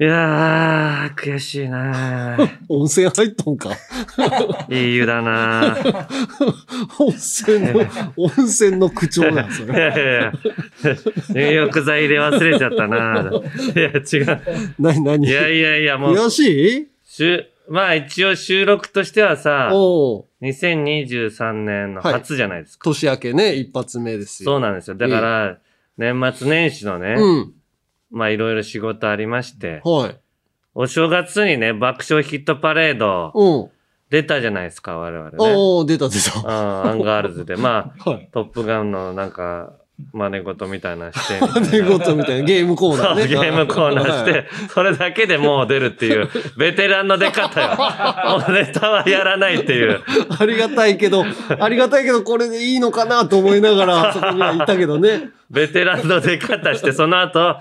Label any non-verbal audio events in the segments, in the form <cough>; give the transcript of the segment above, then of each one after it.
いやー、悔しいな <laughs> 温泉入っとんか。いい湯だな <laughs> 温泉の、<laughs> 温泉の口調なんそいれ。やいやいや、入浴剤入れ忘れちゃったないや、違う。なになにいやいやいや、もう、悔しい？しゅまあ一応収録としてはさ、おう2023年の初じゃないですか。年明けね、一発目ですよ。そうなんですよ。だから、年末年始のね、うん。まあいろいろ仕事ありまして、はい。お正月にね、爆笑ヒットパレードうん。出たじゃないですか、我々ね。おお出た出うん、た。アンガールズで。まあ、<laughs> はい。トップガンのなんか、真似事みたいなしてみたいな。ということみたいな、ゲームコーナーね。ゲームコーナーして、それだけでもう出るっていう、ベテランの出方よ。<laughs> もうネタはやらないっていう。ありがたいけど、ありがたいけど、これでいいのかなと思いながら、<laughs> そこにはいたけどね。ベテランの出方して、その後、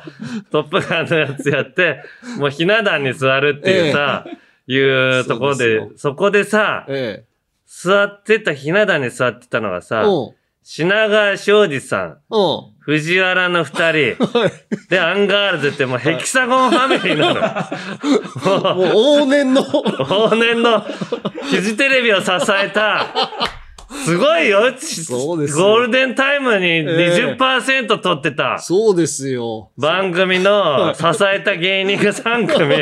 トップガンのやつやって、もうひな壇に座るっていうさ、いうところで、そこでさ、え座ってた、ひな壇に座ってたのがえ。さ、うん。品川庄司さん、うん。藤原の二人、<laughs> で、アンガールズってもうヘキサゴンファミリーなの。<laughs> もう往年の、往年のフジテレビを支えた、すごいよ。そうですよゴールデンタイムに20%取ってたそうですよ。番組の支えた芸人が3組。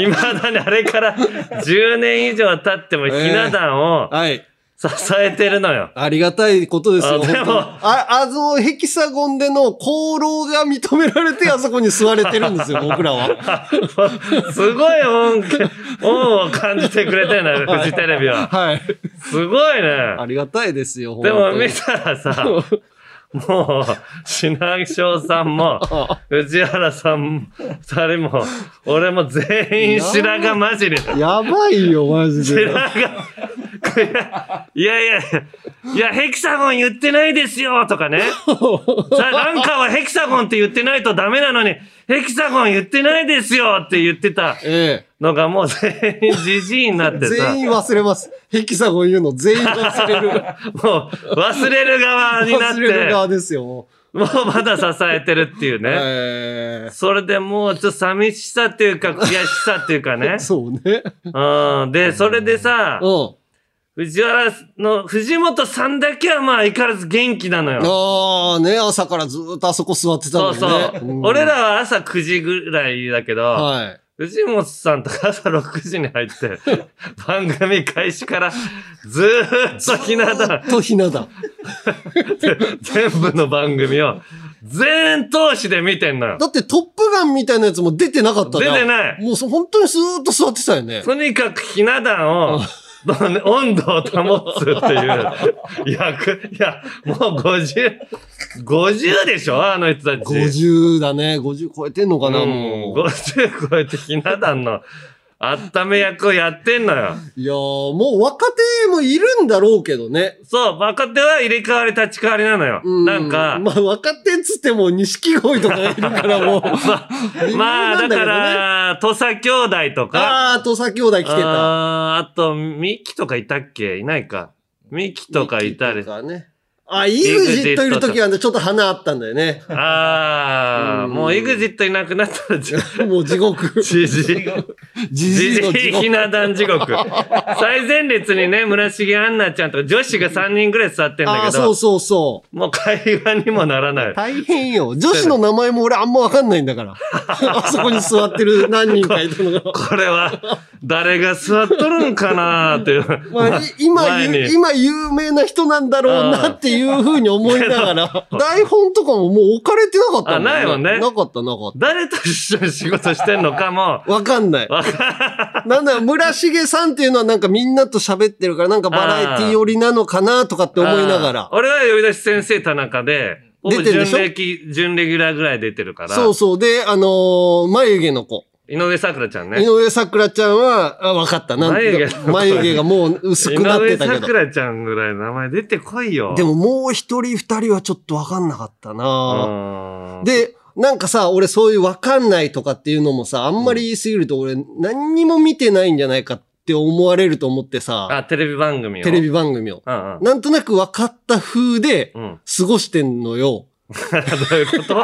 <laughs> 未だにあれから10年以上経ってもひな壇をはい。支えてるのよ。ありがたいことですよ。あでもあ、あのヘキサゴンでの功労が認められて、あそこに座れてるんですよ、<laughs> 僕らは。すごい恩、恩を感じてくれてるのよ、<laughs> フジテレビは。はい。すごいね。ありがたいですよ、でも見たらさ、<laughs> もう、品庄さんも、<laughs> 藤原さんも、二人も、俺も全員白髪混じりだ。やばいよ、マジで。白髪、いやいやいや、いや、ヘキサゴン言ってないですよとかね。<laughs> さあ、なんかはヘキサゴンって言ってないとダメなのに、ヘキサゴン言ってないですよって言ってたえのがもう全員 <laughs> じじいになっえ。てさ。全員忘れます。ヘキサゴン言うの全員忘れる。<laughs> もう忘れる側になっ忘れるて、側ですよ、ももうまだ支えてるっていうう。ね。ええ。それでもうちょっと寂しさっていうか悔しさっていうかね <laughs> そうね。うん。で、それでさ、うん。藤原の、藤本さんだけはまあ相変わらず元気なのよ。ああ、ね、朝からずっとあそこ座ってたそうのにね。そう。ん俺らは朝9時ぐらいだけど、はい。藤本さんとか朝6時に入って、<laughs> 番組開始からずーっとひな壇、とひな壇。全部の番組を全通しで見てんのよ。だってトップガンみたいなやつも出てなかったじゃん出てないもうそ本当にスーッと座ってたよね。とにかくひな壇を、温度を保つっていう役、いや、もう50、50でしょあの人たち。50だね。50超えてんのかな、うんもう。50超えてひな壇の温め役をやってんのよ。いやー、もう若手もいるんだろうけどね。そう、若手は入れ替わり立ち替わりなのよ。うなんか、まあ若手っつっても錦鯉とかがいるからもう。<laughs> まあ、だから、土佐兄弟とか、あー、土佐兄弟来てた。あーあと、ミキとかいたっけ？いないか。ミキとかいたり。とかね。あ、イグジットいるときはね、ちょっと花あったんだよね。ああ、うんもうエグジットいなくなったら、<laughs> <laughs> じもう地獄。じじい。じじ。ひな壇地獄。<laughs> 最前列にね、村重杏奈ちゃんとか女子が3人ぐらい座ってんだけど、そうそうそう。もう会話にもならない。大変よ。女子の名前も俺あんまわかんないんだから。あそこに座ってる何人かいたのが。これは、誰が座っとるんかなーっていう。まあ、い今今有名な人なんだろうなっていうふうに思いながら、<laughs> 台本とかももう置かれてなかったんだよあないもんねなかったなかっ誰と一緒に仕事してんのかも、た。わかんない。なんだろう、村重さんっていうのはなんかみんなと喋ってるから、なんかバラエティ寄りなのかなとかって思いながら。俺は呼び出し先生田中で、出てるでしょ？準レギ準レギュラーぐらい出てるから、そうそう。で、あのー眉毛の子。井上咲楽ちゃんね。井上桜ちゃんは、あ、わかった。なん眉毛眉毛がもう薄くなってたけど井上咲。楽ちゃんぐらい名前出てこいよ。でももう一人二人はちょっとわかんなかったなうん、で、なんかさ、俺そういうわかんないとかっていうのもさ、あんまり言いすぎると俺何にも見てないんじゃないかって思われると思ってさ、あ、テレビ番組を。テレビ番組を。うんうん。なんとなく分かった風でうん。過ごしてんのよ。どういうこと？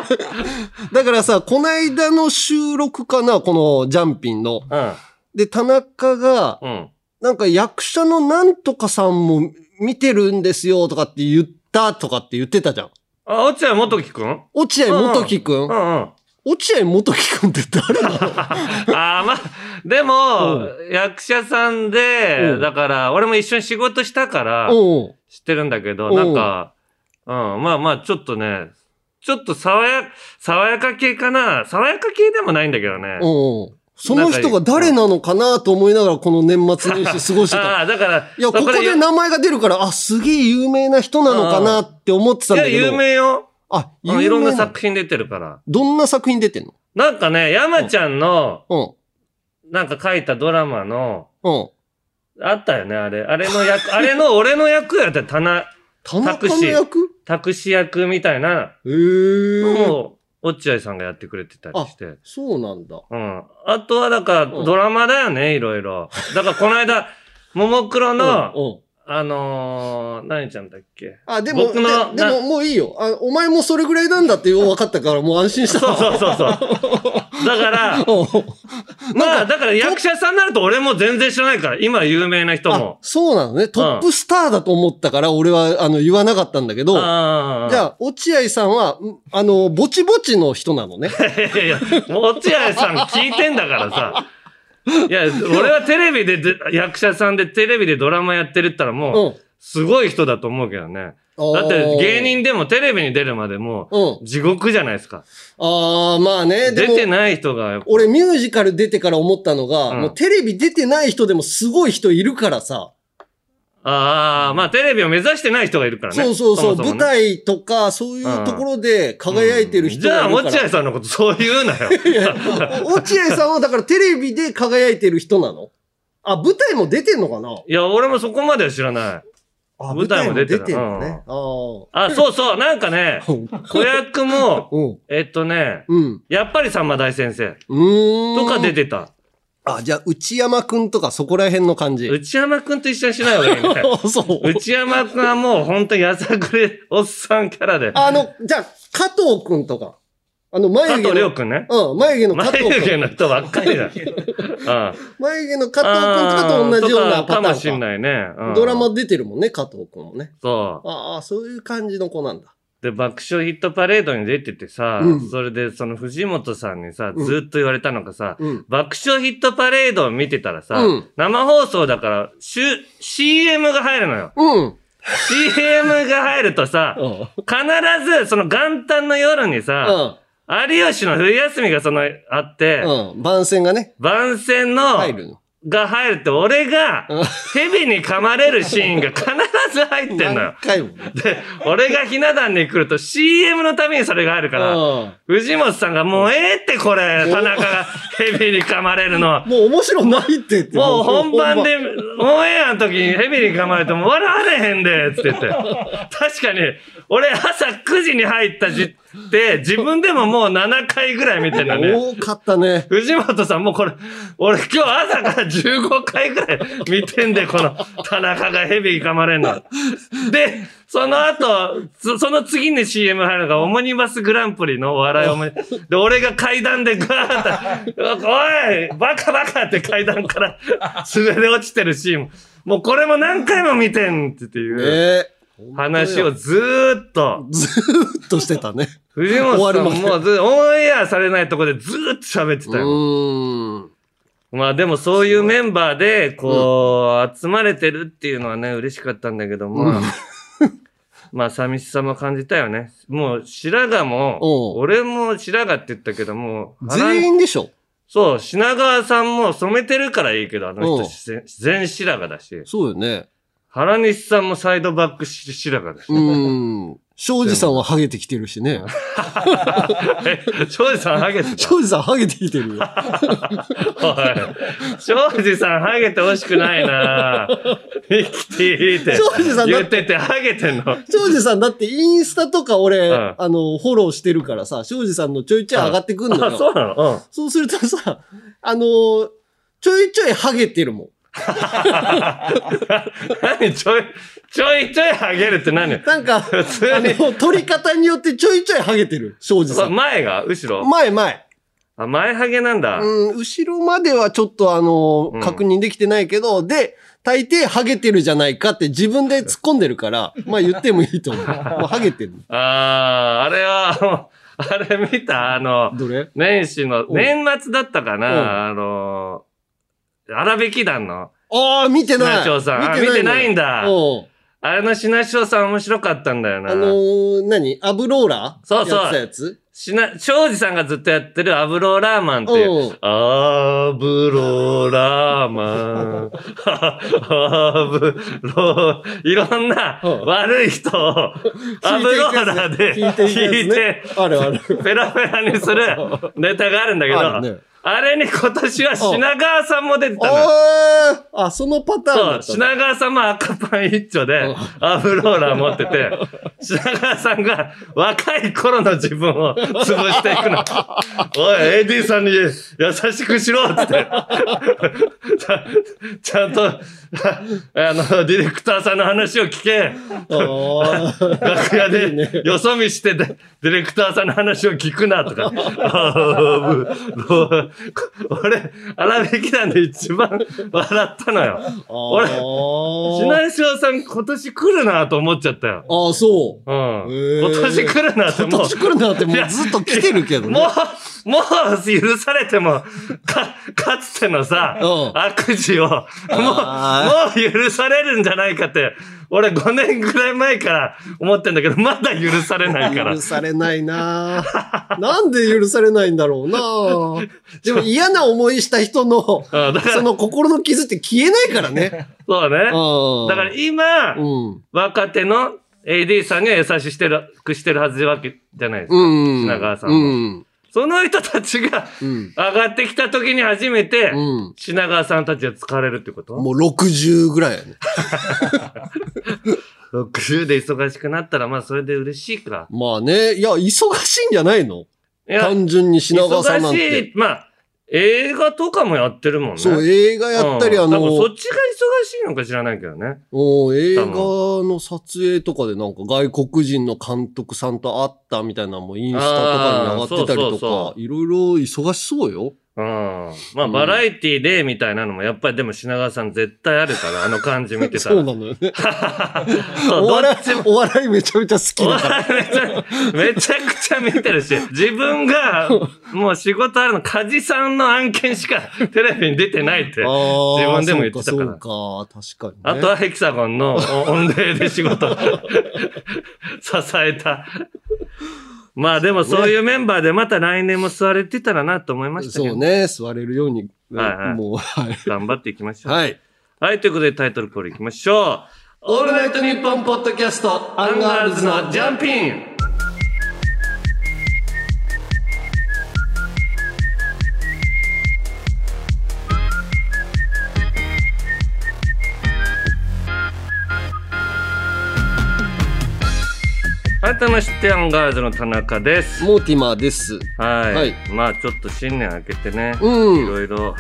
だからさ、こないだの収録かな、このジャンピンの。うん。で、田中が、うん。なんか役者のなんとかさんも見てるんですよとかって言ったとかって言ってたじゃん。あ、落合元樹くん？落合元樹くん？うんうん。落合元樹くんって誰なの <laughs> ああ、まあ、でも、役者さんうで、んだから、俺も一緒に仕事したから、うん。知ってるんだけど、うんなんか、うん、まあまあ、ちょっとね、ちょっと爽や、爽やか系かな爽やか系でもないんだけどね。うん。その人が誰なのかなと思いながらこの年末年始過ごしてた。ああ、だから、いや、ここそで名前が出るから、あ、すげえ有名な人なのかなって思ってたんいや、だけど。有名よ。あ、有名うんいろんな作品出てるから。どんな作品出てんの？なんかね、山ちゃんの、うん。なんか書いたドラマの、うん。あったよね、あれ。あれの役、あれの俺の役やったよ、棚、田中の役？託司役みたいな。のを、落合さんがやってくれてたりして。そうなんだ。うん。あとは、だから、うんドラマだよね、いろいろ。だから、この間、<laughs> ももクロの、うんうんあのー、何ちゃんだっけ？あ、でも、僕のででももういいよあ。お前もそれぐらいなんだって分かったからもう安心した。そうそうそうそう。<laughs> だから、<laughs> まあ、だから役者さんになると俺も全然知らないから、今有名な人あも。そうなのね。トップスターだと思ったから俺はあの言わなかったんだけど、じ。ゃあ、落合さんは、んあの、ぼちぼちの人なのね。<laughs> いやいや、落合さん聞いてんだからさ。いや、俺はテレビでで、役者さんでテレビでドラマやってるったらもう、うん。すごい人だと思うけどね。だって芸人でもテレビに出るまでもうん。う地獄じゃないですか。ああ、まあね。出てない人が。俺ミュージカル出てから思ったのが、うんもうテレビ出てない人でもすごい人いるからさ。ああ、まあテレビを目指してない人がいるからね。そうそうそう。ももね舞台とか、そういうところで輝いてる人じゃあ、がいるから。落合さんのことそう言うなよ。落合さんはだからテレビで輝いてる人なの？あ、舞台も出てんのかな？いや、俺もそこまでは知らない。あ舞台も出てる舞台も出てんのね。あ、そうそう、なんかね、あ <laughs> 子役も。えっとね、うん。やっぱりさんま大先生うーん。とか出てた。あ、じゃあ、内山くんとかそこら辺の感じ。内山くんと一緒にしない方がいいね。<laughs> そう。内山くんはもう本当にやさぐれおっさんキャラで。あの、じゃあ、加藤くんとか。あの、眉加藤毛の。亮くんね。うん、眉毛の加藤眉毛。の人ばっかりだ。うん。<laughs> 眉毛の加藤くんとかと同じようなパターンか。かもしんないね。うんドラマ出てるもんね、加藤くんもね。そう。ああ、そういう感じの子なんだ。で、爆笑ヒットパレードに出ててさ、うんそれでその藤本さんにさ、うんずっと言われたのがさ、うん。爆笑ヒットパレードを見てたらさ、うん生放送だから、しゅ CM が入るのよ。うん。CM が入るとさ、うん。必ずその元旦の夜にさ、有吉の冬休みがそのあって、うん。うん。番宣がね、番宣の、入るの。が入ると、俺がうん、蛇に噛まれるシーンが必ず入ってんのよ何。回も。で、俺がひな壇に来ると CM のためにそれが入るから、うん藤本さんがもうええってこれ、田中が <laughs> 蛇に噛まれるの。もう面白ないってって。もう本番で、オンエアの時に蛇に噛まれても笑われへんで、つって言って。<laughs> 確かに、俺朝9時に入ったじって、自分でももう7回ぐらい見てんだね。多かったね。藤本さんもうこれ、俺今日朝から15回ぐらい見てんで、この田中が蛇に噛まれんの。で、その後、そその次に CM 入るのがオモニバスグランプリのお笑いオモニで、俺が階段でガーッと、おいバカバカって階段から滑り落ちてるシーン。もうこれも何回も見てんっていうええ話をずーっと。ずーっとしてたね。藤本さんもうずオンエアされないとこでずーっと喋ってうたよ。まあでもそういうメンバーで、こう、集まれてるっていうのはね、嬉しかったんだけども、うん <laughs> まあ寂しさも感じたよね。もう白髪も、俺も白髪って言ったけども、全員でしょ？そう、品川さんも染めてるからいいけど、あの人全全白髪だし、そうよね。原西さんもサイドバックし白髪だし。うーん。庄司さんはハゲてきてるしね。え、庄司さんハゲてた庄司さんハゲてきてるよ。おい。庄司さん、ハゲてほしくないなミキティって。庄司さんだ言ってて、ハゲてんの。庄司さんだってインスタとか俺、うんあの、フォローしてるからさ、庄司さんのちょいちょい上がってくんのあ、よ。そうなの？うん。そうするとさ、あの、ちょいちょいハゲてるもん。何ちょい、ちょいちょいハゲるって何？なんか、普通に。取り方によってちょいちょいハゲてる、庄司さん。前が？後ろ？前前。あ、前ハゲなんだ。うん、後ろまではちょっとあの、うん確認できてないけど、で、大抵ハゲてるじゃないかって自分で突っ込んでるから、まあ言ってもいいと思う。<laughs> もうハゲてる。あー、あれは、あれ見た？あの、どれ？年始の、うん年末だったかうんなあの、荒引き団の、ああ、見てない。品庄さん。あ見てないんだ。うん。あれの品庄さん面白かったんだよな。あのー、何？アブローラー？そうそうやってたやつ？しな、庄司さんがずっとやってるアブローラーマンっていう。うん。アブローラーマン。アブロー、いろんなうん悪い人を <laughs> アブローラーで聞いてあるある。ペラペラにするネタがあるんだけど、あれに今年は品川さんも出てたのよ。あそのパターンそう、だったんだ品川さんも赤パン一丁でうん、アブローラー持ってて、品川さんが若い頃の自分を潰していくの。おい、AD さんに優しくしろって。ちゃんと、あの、ディレクターさんの話を聞け。楽屋で、よそ見してで、ディレクターさんの話を聞くなとか。<laughs> 俺、荒引き団で一番笑ったのよ。俺俺品井さん今年来るなと思っちゃったよ。ああ、そう。うん。今年来るなってもう。今年来るなってもうずっと来てるけどね。もう、もう許されても、か、かつてのさ、うん悪事を、もう、もあう許されるんじゃないかって、俺5年ぐらい前から思ってんだけど、まだ許されないから許。されないなぁ <laughs> なんで許されないんだろうなぁでも嫌な思いした人の、<laughs> その心の傷って消えないからね。<laughs> そうね。うんだから今、うん。若手の AD さんには優ししてる、くしてるはずわけじゃないですか。うん。品川さんもうん。その人たちがうん。上がってきた時に初めて、うん。品川さんたちが疲れるってこと？もう60ぐらいやね。<laughs> ?60 で忙しくなったら、まあそれで嬉しいか。まあね。いや、忙しいんじゃないの？単純に品川さんなん忙て。しい。まあ、映画とかもやってるもんね。そう、映画やったり、あうん多分そのっ、ちが忙しいのか知らないけどね。お映画の撮影とかでなんか外国人の監督さんと会ったみたいなのもインスタとかに上がってたりとそか、いろいろ忙しそうよ。うん。まあ、バラエティでみたいなのも、やっぱりでも品川さん絶対あるから、あの感じ見てたら。そうなのよね。<laughs> お笑い、お笑いめちゃめちゃ好きおだから。めちゃ、めちゃくちゃ見てるし、自分が、<laughs> もう仕事あるの、カジさんの案件しかテレビに出てないって。自分でも言ってたからそうか、確かに、ね。あとはヘキサゴンのお御礼で仕事、<laughs> 支えた。まあでもそういうメンバーでまた来年も座れてたらなと思いましたけど、そうね、座れるように、はいはいもう、はい。頑張っていきましょう。はい。はい、ということでタイトルコールいきましょう。オールナイトニッポンポッドキャスト、アンガールズのジャンピン改めまして、アンガールズの田中です。モーティマーです。はい。はいまあちょっと新年明けてね、うんいろいろ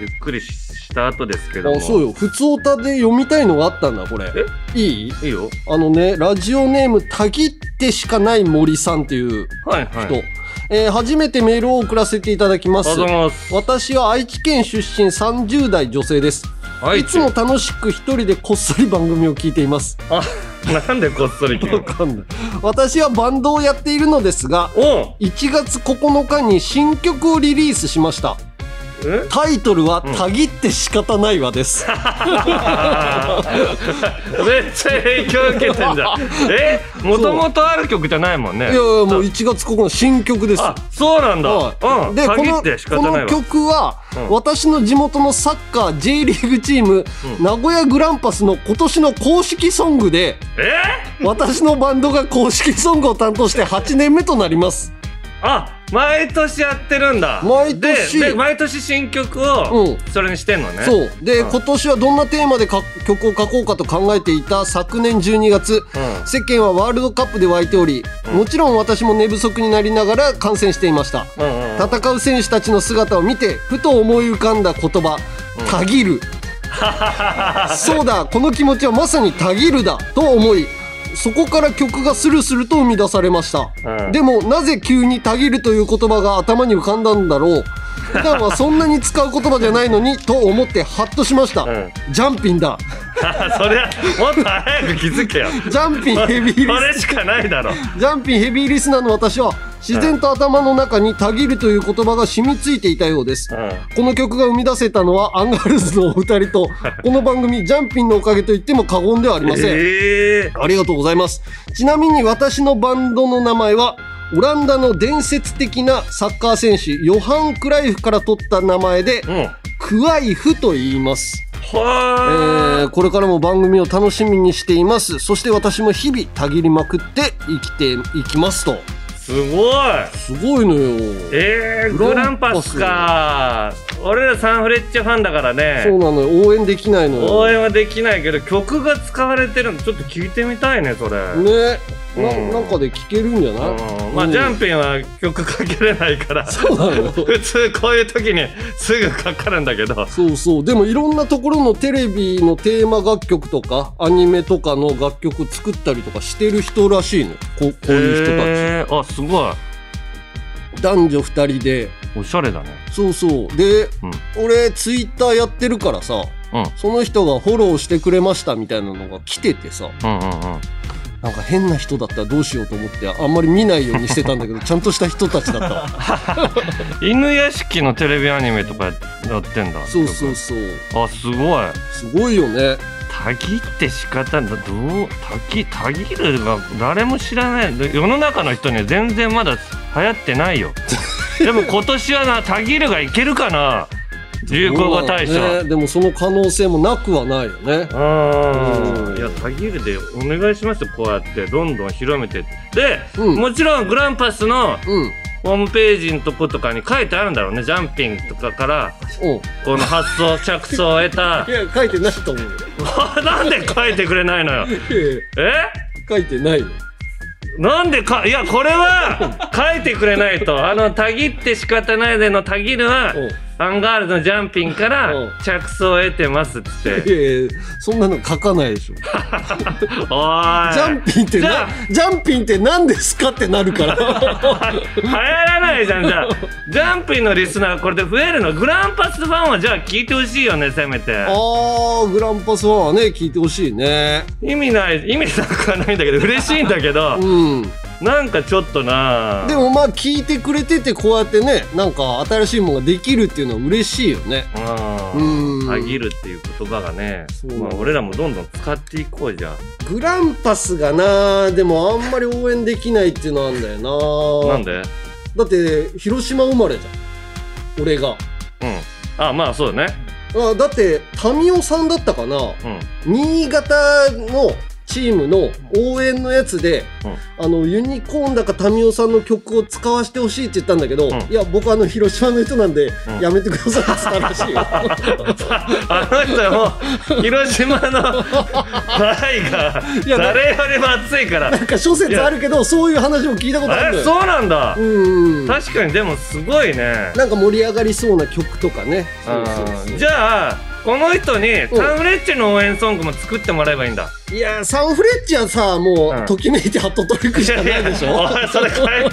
ゆっくりしした後ですけども。あ、そうよ。ふつおたで読みたいのがあったんだ、これ。いい？いいよ。あのね、ラジオネーム、たぎって仕方ない森さんっていうはいはい。人。えー初めてメールを送らせていただきますありがとう。ございます。私は愛知県出身30代女性です。はいいつも楽しく一人でこっそり番組を聞いています。あ、なんでこっそり聞くわかんない。私はバンドをやっているのですが、お1月9日に新曲をリリースしました。えタイトルは、うんたぎって仕方ないわです。<laughs> めっちゃ影響受けてんじゃん。え？もともとある曲じゃないもんね。いやいや、もう1月9日の新曲です。あ、そうなんだ。はいうん。でこの限って仕方このないわ。曲は、うん私の地元のサッカー J リーグチーム、うん名古屋グランパスの今年の公式ソングでえ？私のバンドが公式ソングを担当して8年目となりますあ、毎年やってるんだ。毎年で、で毎年新曲うをん、それにしてんのね。そうで、うん今年はどんなテーマでか曲を書こうかと考えていた昨年12月うん。世間はワールドカップで沸いており、うんもちろん私も寝不足になりながら観戦していましたうんうんうん。戦う選手たちの姿を見てふと思い浮かんだ言葉「たぎる」<laughs> そうだこの気持ちはまさにたぎるだと思いそこから曲がスルスルと生み出されました、うん。でもなぜ急にたぎるという言葉が頭に浮かんだんだろう。普段はそんなに使う言葉じゃないのにと思ってハッとしました、ん。ジャンピンだ。<laughs> そりゃもっと早く気づけよ。ジャンピンヘビーリこスれしかないだろ。ジャンピンヘビーリスナーの私は自然と頭の中にたぎるという言葉が染みついていたようです、うん。この曲が生み出せたのはアンガールズのお二人とこの番組ジャンピンのおかげと言っても過言ではありません、ええ。ありがとうございます。ちなみに私のバンドの名前は、オランダの伝説的なサッカー選手、ヨハン・クライフから取った名前で、うん。クワイフと言います、えはーこれからも番組を楽しみにしています。そして私も日々たぎりまくって生きていきますと。すごいすごいのよ。えー、ググラランパスか俺らサンフレッチェファンだからそうねなのよ。応援できないのよ。応援はできないけど曲が使われてるのちょっと聞いてみたいねそれ、ね。なうん。なんかで聴けるんじゃない、うん。まあ、うんジャンピンは曲かけれないから。そうなの。よ。<laughs> 普通こういう時にすぐかかるんだけど。そうそう。でもいろんなところのテレビのテーマ楽曲とか、アニメとかの楽曲作ったりとかしてる人らしいの。ここういう人たへー。あすごい。ち。男女二人で。おしゃれだね。そうそう。で、うん。俺ツイッターやってるからさ、うん。その人がフォローしてくれましたみたいなのが来ててさ、うんうんうんなんか変な人だったらどうしようと思って、あんまり見ないようにしてたんだけど、ちゃんとした人たちだったわ。<laughs> 犬屋敷のテレビアニメとかやってんだ。そうそうそう。あすごい。すごいよね。たぎって仕方だどう？たぎたぎるが誰も知らない。で世の中の人には全然まだ流行ってないよ。<laughs> でも今年はなたぎるがいけるかな流行語大賞、ね、でもその可能性もなくはないよね。うん。いやたぎるでお願いしますよこうやってどんどん広めてで、うん。もちろんグランパスのうん。ホームページのとことかに書いてあるんだろうねジャンピングとかから。うん。この発想着想を得た。<laughs> いや、書いてないと思うよ。<laughs> なんで書いてくれないのよ。え？書いてないよ。なんでかいやこれは書いてくれないと。あのたぎって仕方ないでのたぎるはうんアンガールズのジャンピンからうん着想を得てますっつっていやいやそんなの書かないでしょ。ジ <laughs> おーいャンピンってじゃな、ジャンピンって何ですかってなるから。<laughs> 流行らないじゃんじゃあジャンピンのリスナーこれで増えるの？グランパスファンはじゃあ聞いてほしいよねせめてあー、グランパスファンはね、聞いてほしいね。意味ない意味なくはないんだけど嬉しいんだけどうん。なんかちょっとなでもまあ聞いてくれててこうやってね、なんか新しいものができるっていうのは嬉しいよね。うん。うん。たぎるっていう言葉がね。そう。まあ、俺らもどんどん使っていこうじゃグランパスがな、でもあんまり応援できないっていうのあんだよな。なんで？だって、広島生まれじゃん。俺が。うん。あまあそうだね。あだって、民生さんだったかな。うん。新潟のチームの応援のやつで、あのユニコーンだか民生さんの曲を使わせてほしいって言ったんだけど、ん。いや僕あの広島の人なんで、うん。やめてくださいって言ったらしいよ。あの人も広島の愛がいや誰よりも熱いから。なんか諸説あるけどそういう話も聞いたことあるそうなんだ。うんうん確かにでもすごいね。なんか盛り上がりそうな曲とかね。そうそうそう。うんじゃあこの人にサンフレッチェの応援ソングも作ってもらえばいいんだ。いやサンフレッチェはさもう、うん。ときめいてハットトリックしかないでしょ。<laughs> おいそれ変え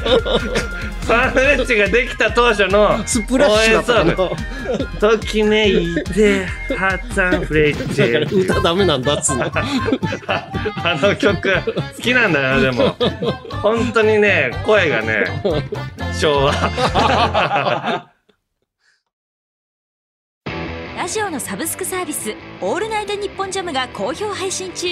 <laughs> サンフレッチェができた当初のスプラッシュだったかな応援ソング。ときめいてハサンフレッチだからェ歌ダメなんだっつうの。<laughs> あの曲好きなんだよでも。本当にね声がね昭和ラジオのサブスクサービス「オールナイトニッポンジャム」が好評配信中。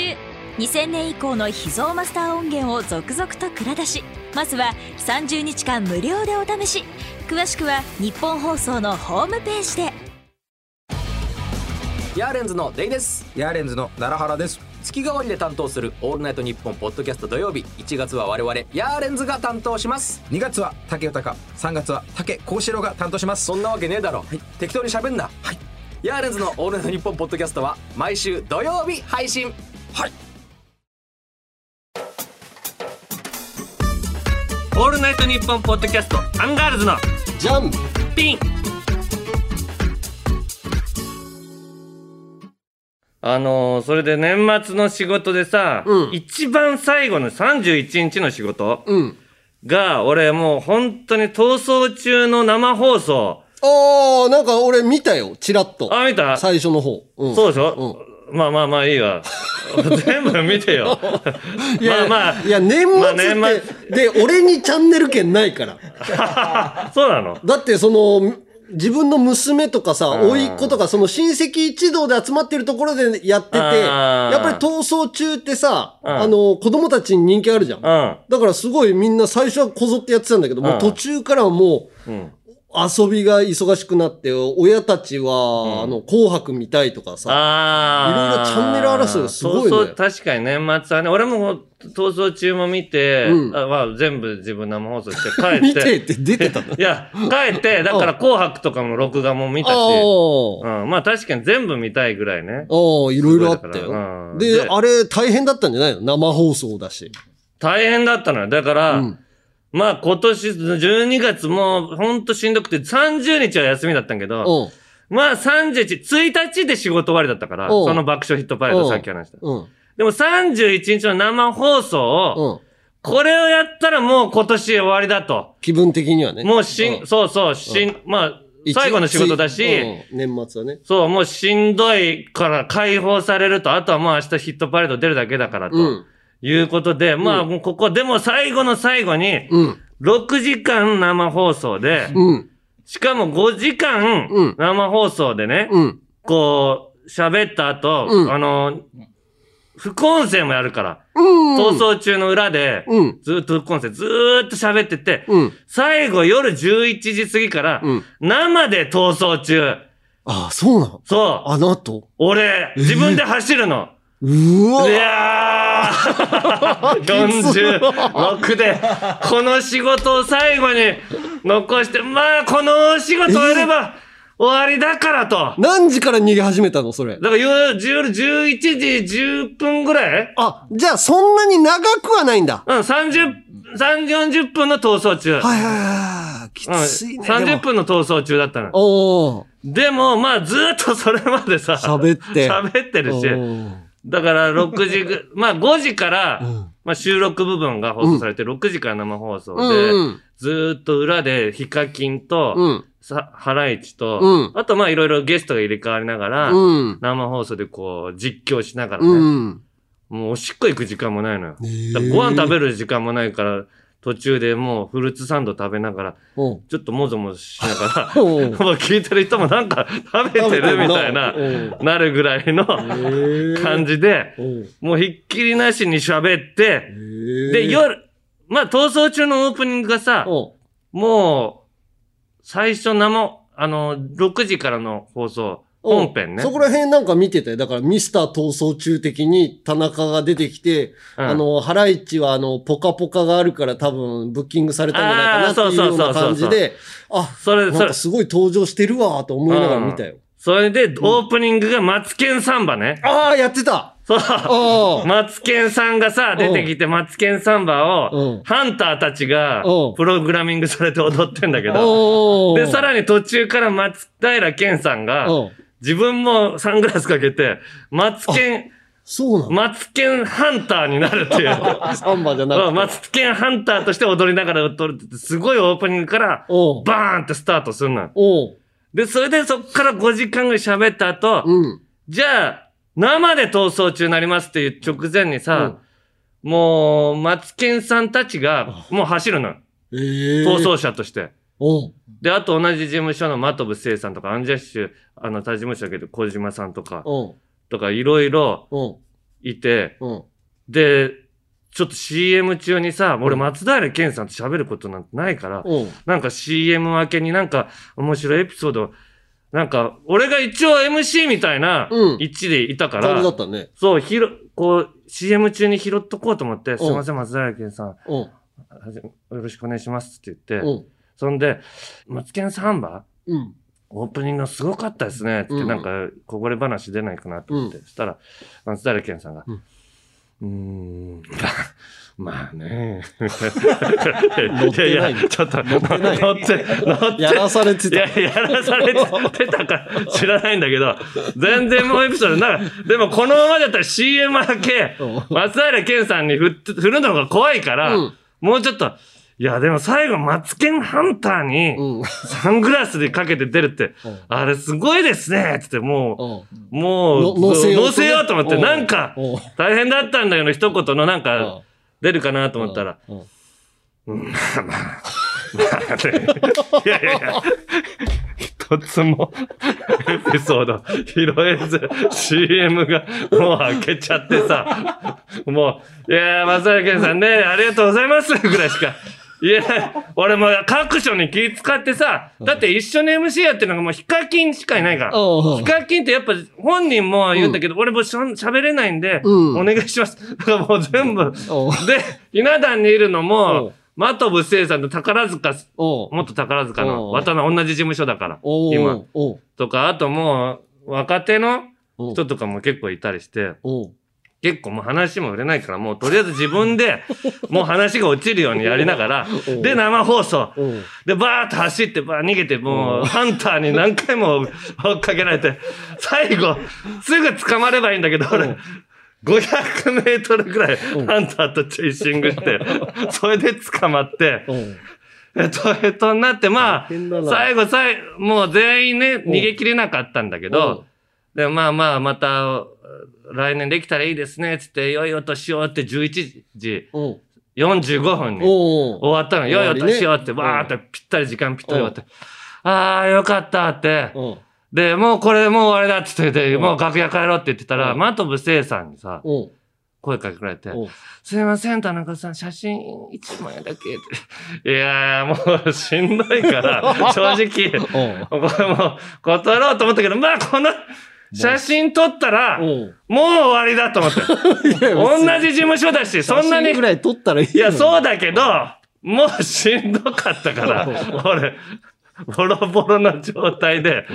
2000年以降の秘蔵マスター音源を続々と蔵出しまずは30日間無料でお試し。詳しくは日本放送のホームページで。ヤーレンズのデイです。ヤーレンズの奈良原です。月替わりで担当する「オールナイトニッポン」ポッドキャスト土曜日。1月は我々ヤーレンズが担当します。2月は竹豊。3月は竹幸四郎が担当します。そんなわけねえだろ、適当に喋んな。はいヤーレンズの「オールナイトニッポン」ポッドキャストは毎週土曜日配信はいオールナイトニッポンポッドキャストアンガールズのジャンピンあのーそれで年末の仕事でさ、うん一番最後の31日の仕事うん。が、俺もう本当に逃走中の生放送。ああ、なんか俺見たよ、チラッと。あ、見た？最初の方。うんそうでしょ、まあまあまあいいわ。<laughs> 全部見てよ。<laughs> いやまあまあいや、年まあ末年って、で、俺にチャンネル権ないから。<laughs> そうなの？だって、その、自分の娘とかさ、うん甥っ子とか、その親戚一同で集まってるところでやってて、うんやっぱり逃走中ってさ、うんあの、子供たちに人気あるじゃん。うん。だからすごいみんな最初はこぞってやってたんだけど、もう途中からはもう、うん。遊びが忙しくなって、親たちは、あの、紅白見たいとかさ、ああ。いろいろチャンネル争いがすごいねそうそう、確かに年末はね、俺も逃走中も見て、うん。あまあ、全部自分生放送して帰って。<laughs> 見てって出てたの？いや、帰って、<laughs> だから紅白とかも録画も見たし、あうん、まあ確かに全部見たいぐらいね。あ、ああ、いろいろあったすごいだから。うよ。ん。で、で。あれ大変だったんじゃないの？生放送だし。大変だったのよ。だから、うんまあ今年12月もほんとしんどくて30日は休みだったんやけど、うん。まあ31、1日で仕事終わりだったから、うんその爆笑ヒットパレードうんさっき話した。うん。でも31日の生放送を、うん。これをやったらもう今年終わりだと。気分的にはね。もうしん、うんそうそう、しん、まあ、最後の仕事だし、うん年末はね。そう、もうしんどいから解放されると、あとはもう明日ヒットパレード出るだけだからと。うん。いうことで、まあ、もうここ、でも最後の最後に、うん。6時間生放送で、うん。しかも5時間うん生放送でね、うん。こう、喋った後、うんあの、副音声もやるから、うん。逃走中の裏で、うん。ずーっと副音声ずーっと喋ってて、うん。最後夜11時過ぎから、うん。生で逃走中。ああ、そうなの？そう。あの後？俺、自分で走るの。うわいやー <laughs> 46で、この仕事を最後に残して、まあ、このお仕事をやれば終わりだからと。だか何時から逃げ始めたのそれ？ら夜、夜11時10分ぐらい？あ、じゃあそんなに長くはないんだ。うん、30、3、40分の逃走中。はいはいはい。きうん、ついね。30分の逃走中だったの。おー。でも、まあ、ずっとそれまでさ、喋って。喋ってるしだから6時ぐ、<laughs> まあ5時から、うん。まあ収録部分が放送されて、6時から生放送で、うんずーっと裏でヒカキンと、ハライチと、うん。あとまあいろいろゲストが入れ替わりながら、うん。生放送でこう実況しながらね、うん。もうおしっこ行く時間もないのよ。ご飯食べる時間もないから、途中でもうフルーツサンド食べながら、う。んちょっともぞもぞしながら、<laughs> 聞いてる人もなんか食べてるみたいなう、なるぐらいの感じで、う。んもうひっきりなしに喋って、で、で、夜、まあ、逃走中のオープニングがさ、う。んもう、最初生、あの、6時からの放送、本編ね。そこら辺なんか見てたよ。だからミスター逃走中的に田中が出てきて、うん。あの、ハライチはあの、ポカポカがあるから多分ブッキングされたんじゃないかなっていうような感じで、あ、それ、それ。すごい登場してるわと思いながら見たよ。それで、オープニングがマツケンサンバね。ああ、やってた。そう。マツケンさんがさ、出てきて、マツケンサンバうん。を、ハンターたちがうん、プログラミングされて踊ってんだけど、おで、さに、らに途中から松平健さんが、うん自分もサングラスかけて、マツケン、そうなの？マツケンハンターになるっていう。<laughs> サンバじゃなうんくて。マツケンハンターとして踊りながら踊るって、すごいオープニングから、バーンってスタートするので、それでそっから5時間ぐらい喋った後、うん。じゃあ、生で逃走中になりますっていう直前にさ、もう、マツケンさんたちが、もう走るのよ。ええ逃走者として。で、あと同じ事務所の真飛聖さんとか、アンジャッシュ、あの、他事務所だけど、小島さんとか、とか、いろいろいて、で、ちょっと CM 中にさ、俺松平健さんと喋ることなんてないから、なんか CM 明けになんか面白いエピソード、なんか、俺が一応 MC みたいなうん。位置でいたから、感じだったね。そう、ひろ、こう、CM 中に拾っとこうと思って、すいません、松平健さん、よろしくお願いしますって言って、そんで、マツケンサンバ？うん。オープニングがすごかったですね。って、うんなんか、こぼれ話出ないかなと思って。そしたら、松平健さんが、うんん。<laughs> まあね。乗ってないちょっと、乗ってない乗って、乗って。やらされてたいや、やらされてたか <laughs> 知らないんだけど、全然もうエピソード、なんか、でもこのままだったら CM 明けうん、松平健さんに振るのが怖いから、うんもうちょっと、いや、でも最後、マツケンハンターに、うん。サングラスでかけて出るって、うん。あれすごいですねつって、もう、うん。もう、の乗せようと思って、うん。なんかうん、大変だったんだよの一言のなんうん。か、出るかなと思ったら、まあまあ、まあね、い <laughs> やいやいや、一つもエピソード拾えず、CM がもう開けちゃってさ、もう、いやー、松原健さんね、ありがとうございますぐらいしか。いや、俺も各所に気使ってさ、だって一緒に MC やってるのがもうヒカキンしかいないから。うん。ヒカキンってやっぱ本人も言うんだけど、俺もしゃ喋れないんで、うん。お願いします。だからもう全部。うん。で、ひな壇にいるのうん。も、真飛聖さんと宝塚、おう元宝塚うん。の、渡辺同じ事務所だから、今。とか、あともう、若手の人とかも結構いたりして、結構もう話も売れないから、もうとりあえず自分で、<laughs> もう話が落ちるようにやりながらうん、で、生放送。で、バーッと走って、バー逃げて、もう、ハンターに何回も追っかけられて、最後、すぐ捕まればいいんだけど、俺、500メートルぐらい、ハンターとチェイシングして、<laughs> それで捕まって、えっと、えっと、になって、まあ最後、最後、もう全員ね、逃げ切れなかったんだけど、で、まあまあ、また、来年できたらいいですね、つって、良いお年をって11時おう。45分に。終わったの。良いお年をって、わーってぴったり時間ぴったり終わって。あー、よかったって。で、もうこれもう終わりだって言ってもう楽屋帰ろうって言ってたら、う。ん真飛聖さんにさ、声かけられて、すいません、田中さん、写真一枚だけって。いやー、もうしんどいから、<laughs> 正直、これもう断ろうと思ったけど、まあこの写真撮ったら、もう終わりだと思って。<laughs> 同じ事務所だし、そんなに。ぐらい撮ったらいいいや、そうだだけど、もうしんどかったから、俺、ボロボロの状態で、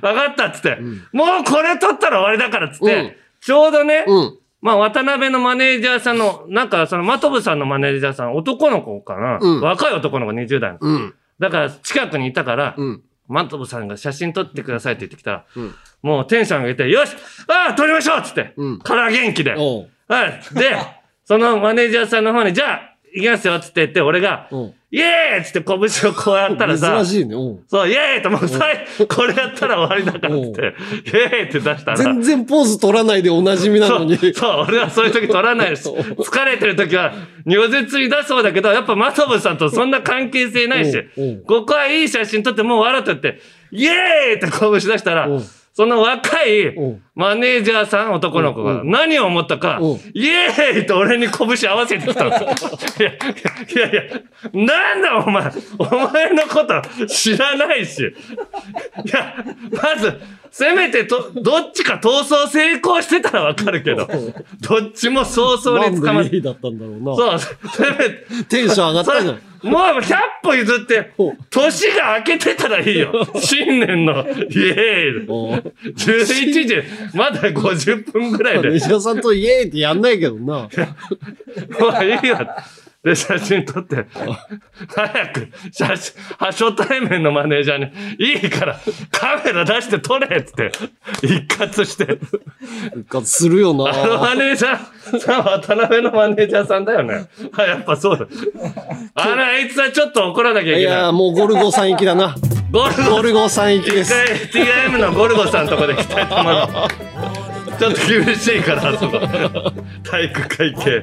わかったっつって、もうこれ取ったら終わりだからっつって、うん。ちょうどね、うん。まあ渡辺のマネージャーさんの、なんかその真飛さんのマネージャーさん、男の子かな、うん。若い男の子20代の。うん。だから近くにいたから、うん。真飛さんが写真撮ってくださいって言ってきたら、うんもうテンション上げて、よしああ撮りましょうっつって、うん。から元気で。はい。で、<laughs> そのマネージャーさんの方に、じゃあ、行きますよ、つって言って、俺が、イエーイっつって拳をこうやったらさ珍、しいね。そう、イエーイともうさい、これやったら終わりだからって、イエーイって出したら、全然ポーズ取らないでおなじみなのに。そう、そう、俺はそういう時取らないし、疲れてる時は、如実に出そうだけど、やっぱマトブさんとそんな関係性ないしここはいい写真撮ってもう笑ってって、イエーイって拳出したらその若いマネージャーさん、男の子が、うん何を思ったかうん、イエーイと俺に拳合わせてきたんですよ。<laughs> いやいやいや、なんだお前、お前のこと知らないし。いや、まず、せめてと、どっちか逃走成功してたらわかるけど、どっちも早々に捕まって。なんでいいだったんだろうなそう、せめて、テンション上がったじゃん <laughs> もう100歩譲ってお、年が明けてたらいいよ。<laughs> 新年の、イエーイ。おう11時、まだ50分ぐらいで。マネージャーさんとイエーイってやんないけどな <laughs> もういいよ。で、写真撮って、早く、写真、初対面のマネージャーに、いいから、カメラ出して撮れっつって、一括して。復活するよあのなマネージャー、さ、渡辺のマネージャーさんだよね。あ、やっぱそうだ。あれ、あいつはちょっと怒らなきゃいいけない。やもうゴルゴさん行きだなゴルゴゴルゴさん行きで一す回 TIM のゴルゴさんとこで来たいと思う。ちょっと厳しいから、あそこ。体育会系。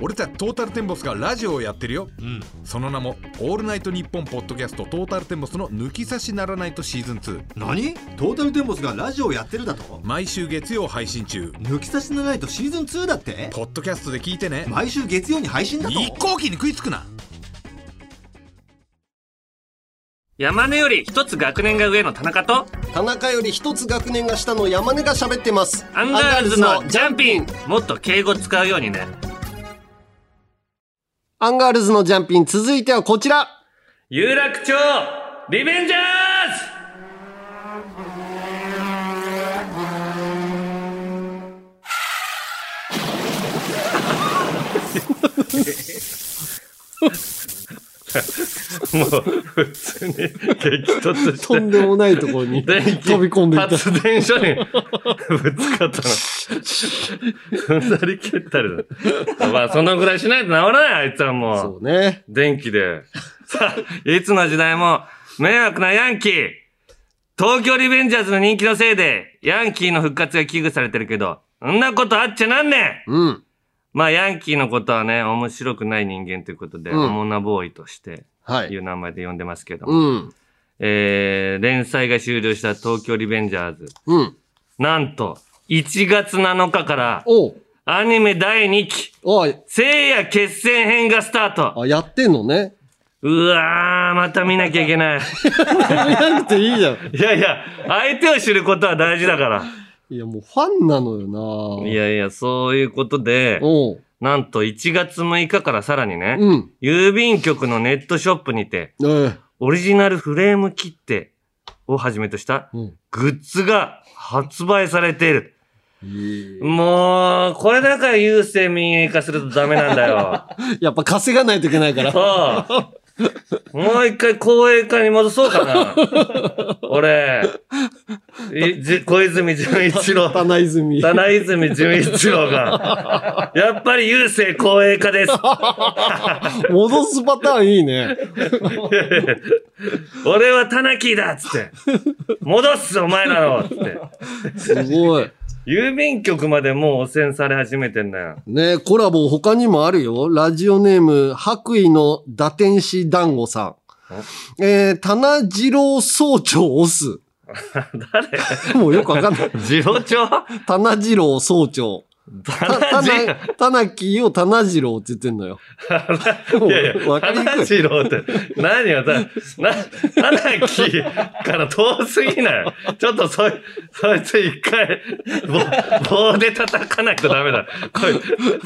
俺たちトータルテンボスがラジオをやってるよ、その名も「オールナイトニッポン」ポッドキャストトータルテンボスの「抜き差しならナイトシーズン2何？トータルテンボスがラジオをやってるだと」毎週月曜配信中。抜き差しならナイトシーズン2だって？ポッドキャストで聞いてね。毎週月曜に配信だと？一向機に食いつくな。山根より一つ学年が上の田中と、田中より一つ学年が下の山根が喋ってます。アンガールズのジャンピン。もっと敬語使うようにね。アンガールズのジャンピン、続いてはこちら。有楽町リベンジャーズ <laughs> もう普通に激突してとんでもないところに <laughs> 飛び込んでいった。発電所にぶつかったの。<laughs> 踏んだり蹴ったりだ。まあ、そのぐらいしないと治らない、あいつはもう。そうね。電気で。さあ、いつの時代も迷惑なヤンキー。東京リベンジャーズの人気のせいで、ヤンキーの復活が危惧されてるけど、そんなことあっちゃなんねんうん。まあ、ヤンキーのことはね、面白くない人間ということで、うんオモナボーイとして、はいい。う名前で呼んでますけども、うん。えー、連載が終了した東京リベンジャーズ。うん。なんと、1月7日から、おう。アニメ第2期。聖夜決戦編がスタート。あ、やってんのね。うわー、また見なきゃいけない。<laughs> やなくていいじゃん。<laughs> いやいや、相手を知ることは大事だから。いや、もうファンなのよないやいや、そういうことで、おう。なんと1月6日からさらにね、うん。郵便局のネットショップにて、えオリジナルフレーム切手をはじめとしたえ。うん。グッズが発売されている。いもう、これだから郵政民営化するとダメなんだよ。<laughs> やっぱ稼がないといけないから。そう。もう一回公営化に戻そうかな。俺、小泉純一郎、棚泉。棚泉純一郎が、やっぱり郵政公営化です。<laughs> 戻すパターンいいね。<laughs> 俺はタナキーだっつって。戻すお前らのっつって。すごい。郵便局までもう汚染され始めてんだよ。ねコラボ他にもあるよ。ラジオネーム、白衣の打天使団子さん。え？ー、棚次郎総長オス。<laughs> 誰？<laughs> もうよくわかんない。次郎長？棚次郎総長。た、な、たなきを棚次郎って言ってんのよ。いやいや、わかりにくい花次郎って、何よ、な、な、花木から遠すぎない。ちょっとそい、そいつ一回、棒、棒で叩かないとダメだ。これ、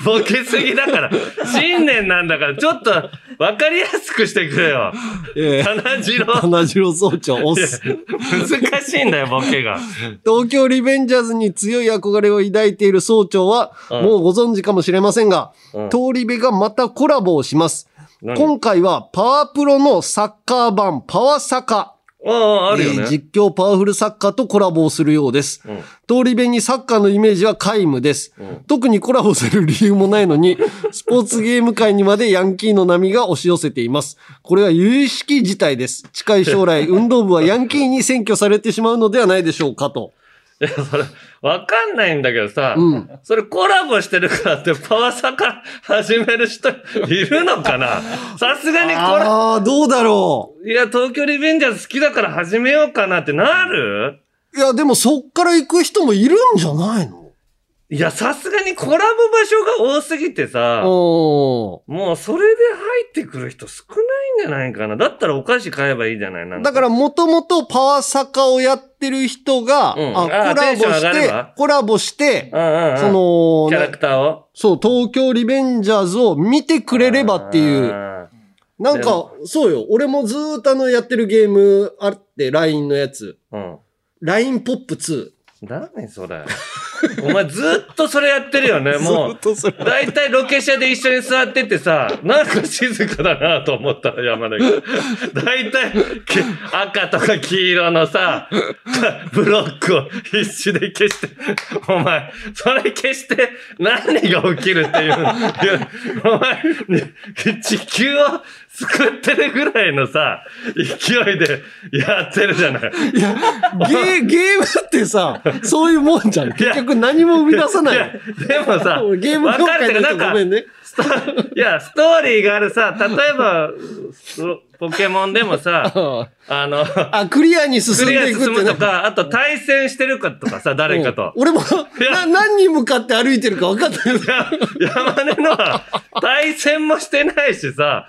ボケすぎだから。新年なんだから、ちょっと、わかりやすくしてくれよ。えー、花次郎。棚次郎総長オス。難しいんだよ、ボケが。東京リベンジャーズに強い憧れを抱いている総長は、うんもうご存知かもしれませんが、うん通り部がまたコラボをします。何？今回はパワープロのサッカー版パワサカ。ああ、あるよね。えー実況パワフルサッカーとコラボをするようです。うん通り部にサッカーのイメージは皆無です。ん特にコラボする理由もないのに、<laughs> スポーツゲーム界にまでヤンキーの波が押し寄せています。これは有意識事態です。近い将来、<laughs> 運動部はヤンキーに占拠されてしまうのではないでしょうかと。いや、それ、わかんないんだけどさ、うん。それコラボしてるからってパワサカ始める人いるのかな？<laughs> さすがにこああ、どうだろれ、いや、東京リベンジャーズ好きだから始めようかなってなる？う。いや、でもそっから行く人もいるんじゃないの？いや、さすがにコラボ場所が多すぎてさ、おもうそれで入ってくる人少ないんじゃないかな。だったらお菓子買えばいいじゃないなんだから、もともとパワサカをやってる人が、うんああコラボしてコラボして、うんうんうん、その、キャラクターを。そう、東京リベンジャーズを見てくれればっていう。あなんか、そうよ。俺もずーっとあのやってるゲームあって、LINE のやつ。ー。うん。LINE ポップ2。何それ。お前ずっとそれやってるよね、<laughs> もう。とそれ。だいたいロケ車で一緒に座っててさ、なんか静かだなと思ったら山田が。だいたいけ赤とか黄色のさ、ブロックを必死で消して、お前、それ消して何が起きるっていう、いうお前、地球を救ってるぐらいのさ、勢いでやってるじゃない。いや、ゲー、<laughs> ゲームってさ、そういうもんじゃん。結局何も生み出さないや、でもさ、い。<laughs> ゲーム業界の人ごめんね。いや、ストーリーがあるさ、例えば、そポケモンでもさ、<laughs> あの、あ、クリアに進んでいくってとか、あと対戦してるかとかさ、誰かと。うん俺も、やな、何に向かって歩いてるか分かんない。いや山根のは対戦もしてないしさ、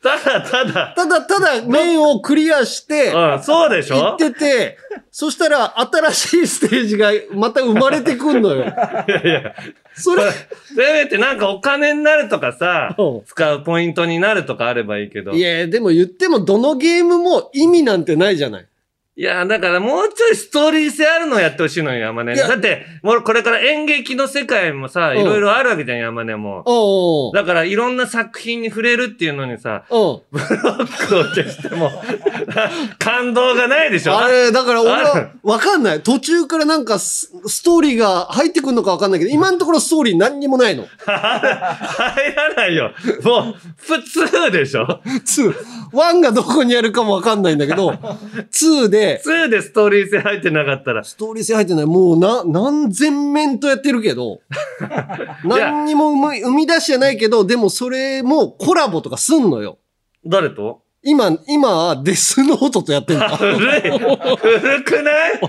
ただただ、ただただ面をクリアして、うん、そうでしょ？行ってて、そしたら新しいステージがまた生まれてくんのよ。いやいや、それ、せめてなんかお金になるとかさうん、使うポイントになるとかあればいいけど。いや、でも言ってもどのゲームも意味なんてないじゃない。いや、だからもうちょいストーリー性あるのやってほしいのよ、山根。だって、もうこれから演劇の世界もさ、うんいろいろあるわけじゃん、山根も。だからいろんな作品に触れるっていうのにさ、ブロックを消しても、<laughs> 感動がないでしょあれ、だから俺あはるわかんない。途中からなんかスストーリーが入ってくるのかわかんないけど、今のところストーリー何にもないの。入らないよ。もう、普通でしょ2。<laughs> 1がどこにあるかもわかんないんだけど、2で、?2 でストーリー性入ってなかったら、ストーリー性入ってない。もうな、何千面とやってるけど、<laughs> 何にも生み生み出しじゃないけど、でもそれもコラボとかすんのよ。誰と？今、今はデスノートとやってるの。<laughs> 古い古くない？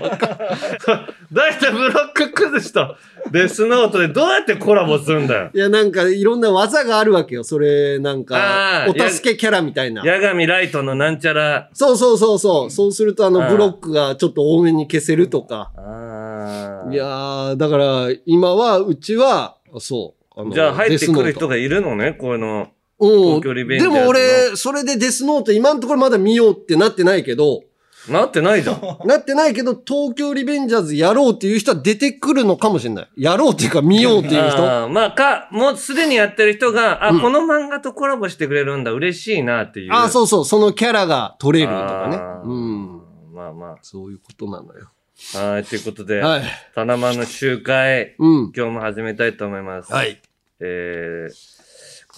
だいたいブロック崩しと？デスノートでどうやってコラボするんだよ。いや、なんかいろんな技があるわけよ。それ、なんか、お助けキャラみたいな。八神ライトのなんちゃら。そうそうそうそう。そうするとあのブロックがちょっと多めに消せるとか。あいやー、だから今は、うちは、そう。じゃあ入ってくる人デがいるのね、こういうの。スノート東京リベンジャーズのでも俺、それでデスノート今のところまだ見ようってなってないけど、なってないじゃん。<laughs> なってないけど、東京リベンジャーズやろうっていう人は出てくるのかもしれない。やろうっていうか見ようっていう人。あーまあ、か、もうすでにやってる人が、あ、この漫画とコラボしてくれるんだ、嬉しいなっていう。あ、そうそう、そのキャラが取れるとかねうん。まあまそういうことなのよ。あ。はい、ということで、はい。タナマンの集会、うん。今日も始めたいと思います。はい。えー、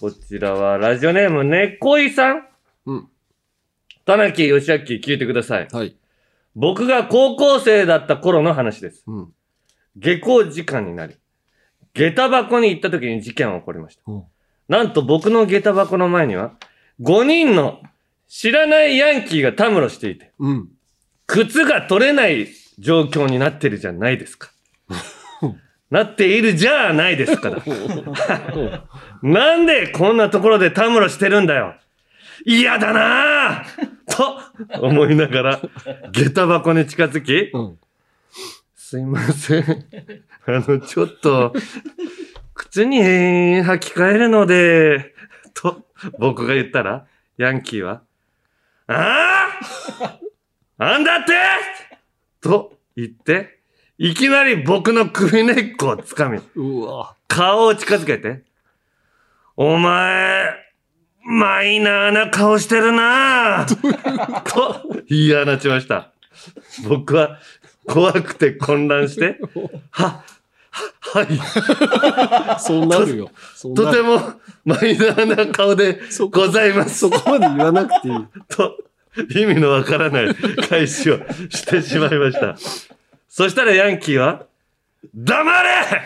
こちらは、ラジオネーム、ねっこいさん。うん。田中義明、聞いてください。はい。僕が高校生だった頃の話です。うん。下校時間になり、下駄箱に行った時に事件は起こりました。うんなんと僕の下駄箱の前には、5人の知らないヤンキーがたむろしていて、うん。靴が取れない状況になってるじゃないですか。なっているじゃないですかだ。<laughs> なんでこんなところでたむろしてるんだよ。嫌だなぁ <laughs> と思いながら、下駄箱に近づき、うん。すいません。あの、ちょっと、靴に履き替えるので、と、僕が言ったら、ヤンキーは、ああなんだってと言って、いきなり僕の首根っこを掴み、うわ。顔を近づけて、お前、マイナーな顔してるなぁと言い放ちました。僕は怖くて混乱して、は、は、はい。そうなるよ。そうなるとてもマイナーな顔でございます。そこまで言わなくていい。と、意味のわからない返しをしてしまいました。そしたらヤンキーは、黙れ！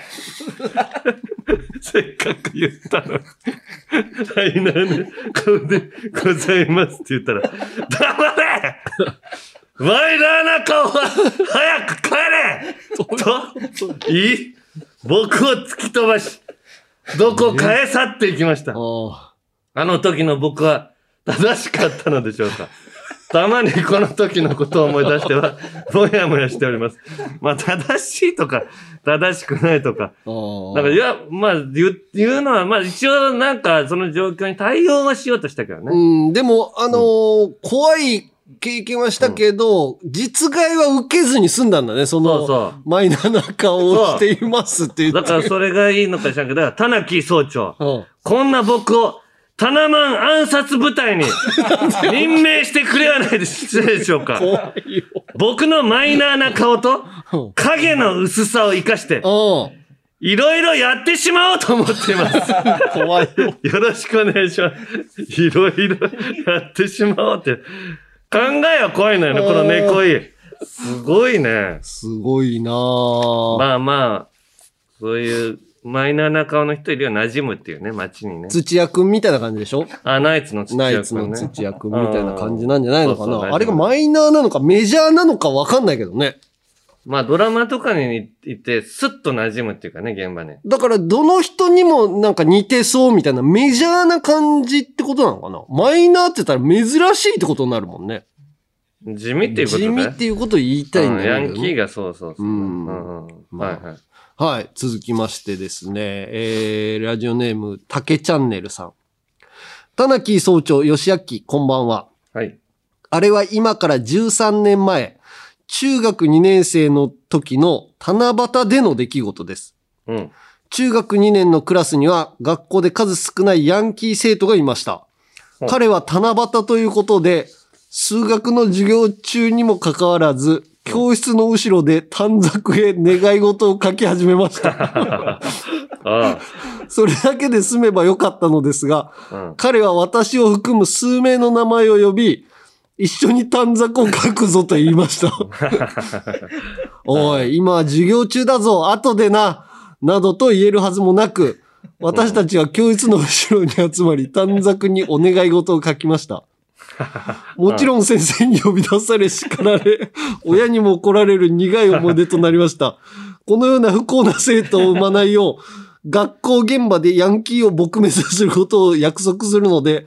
<laughs> せっかく言ったのに。はい、なん顔でございますって言ったら、黙れ！マイナーな顔は早く帰れ！と、言い、僕を突き飛ばし、どこかへ去っていきました。ああの時の僕は正しかったのでしょうかたまにこの時のことを思い出しては、<laughs> もやもやしております。まあ、正しいとか、正しくないとか。だから、いや、まあ、言う、言うのは、まあ、一応、なんか、その状況に対応はしようとしたけどね。うん、でも、あのー怖い経験はしたけど、実害は受けずに済んだんだね、その、そうそうマイナーな顔をしていますって言って。だから、それがいいのかしらんけど、田中総長。うんこんな僕を、タナマン暗殺部隊に <laughs> 任命してくれはないで失礼でしょうか。僕のマイナーな顔とうん影の薄さを生かして、ういろいろやってしまおうと思っています。ん。<laughs> 怖いよ。よろしくお願いします。いろいろやってしまおうって。考えは怖いのよね、この猫い。すごいね。すごいなぁ。まあまあ、そういうマイナーな顔の人いるよ、馴染むっていうね、街にね。土屋くんみたいな感じでしょ？あ、ナイツの土ナイ。ツの土屋くんみたいな感じなんじゃないのかそうそうなあれがマイナーなのかメジャーなのかわかんないけどね。まあドラマとかに行って、スッと馴染むっていうかね、現場ね。だから、どの人にもなんか似てそうみたいなメジャーな感じってことなのかな？マイナーって言ったら珍しいってことになるもんね。地味っていうことね。地味っていうことを言いたいんだよね。うんヤンキーがそうそうそう。うんうんうんまあはいはい。はい。続きましてですね、えー、ラジオネーム、竹チャンネルさん。田中総長、吉明、こんばんは。はい。あれは今から13年前、中学2年生の時の七夕での出来事です。うん。中学2年のクラスには学校で数少ないヤンキー生徒がいました。うん彼は七夕ということで、数学の授業中にもかかわらず、教室の後ろで短冊へ願い事を書き始めました。<laughs> ああ。それだけで済めばよかったのですが、うん。彼は私を含む数名の名前を呼び、一緒に短冊を書くぞと言いました。<laughs> おい、今は授業中だぞ、後でな、などと言えるはずもなく、私たちは教室の後ろに集まり、短冊にお願い事を書きました。<laughs> もちろん先生に呼び出され叱られ、親にも怒られる苦い思い出となりました。このような不幸な生徒を生まないよう、学校現場でヤンキーを撲滅することを約束するので、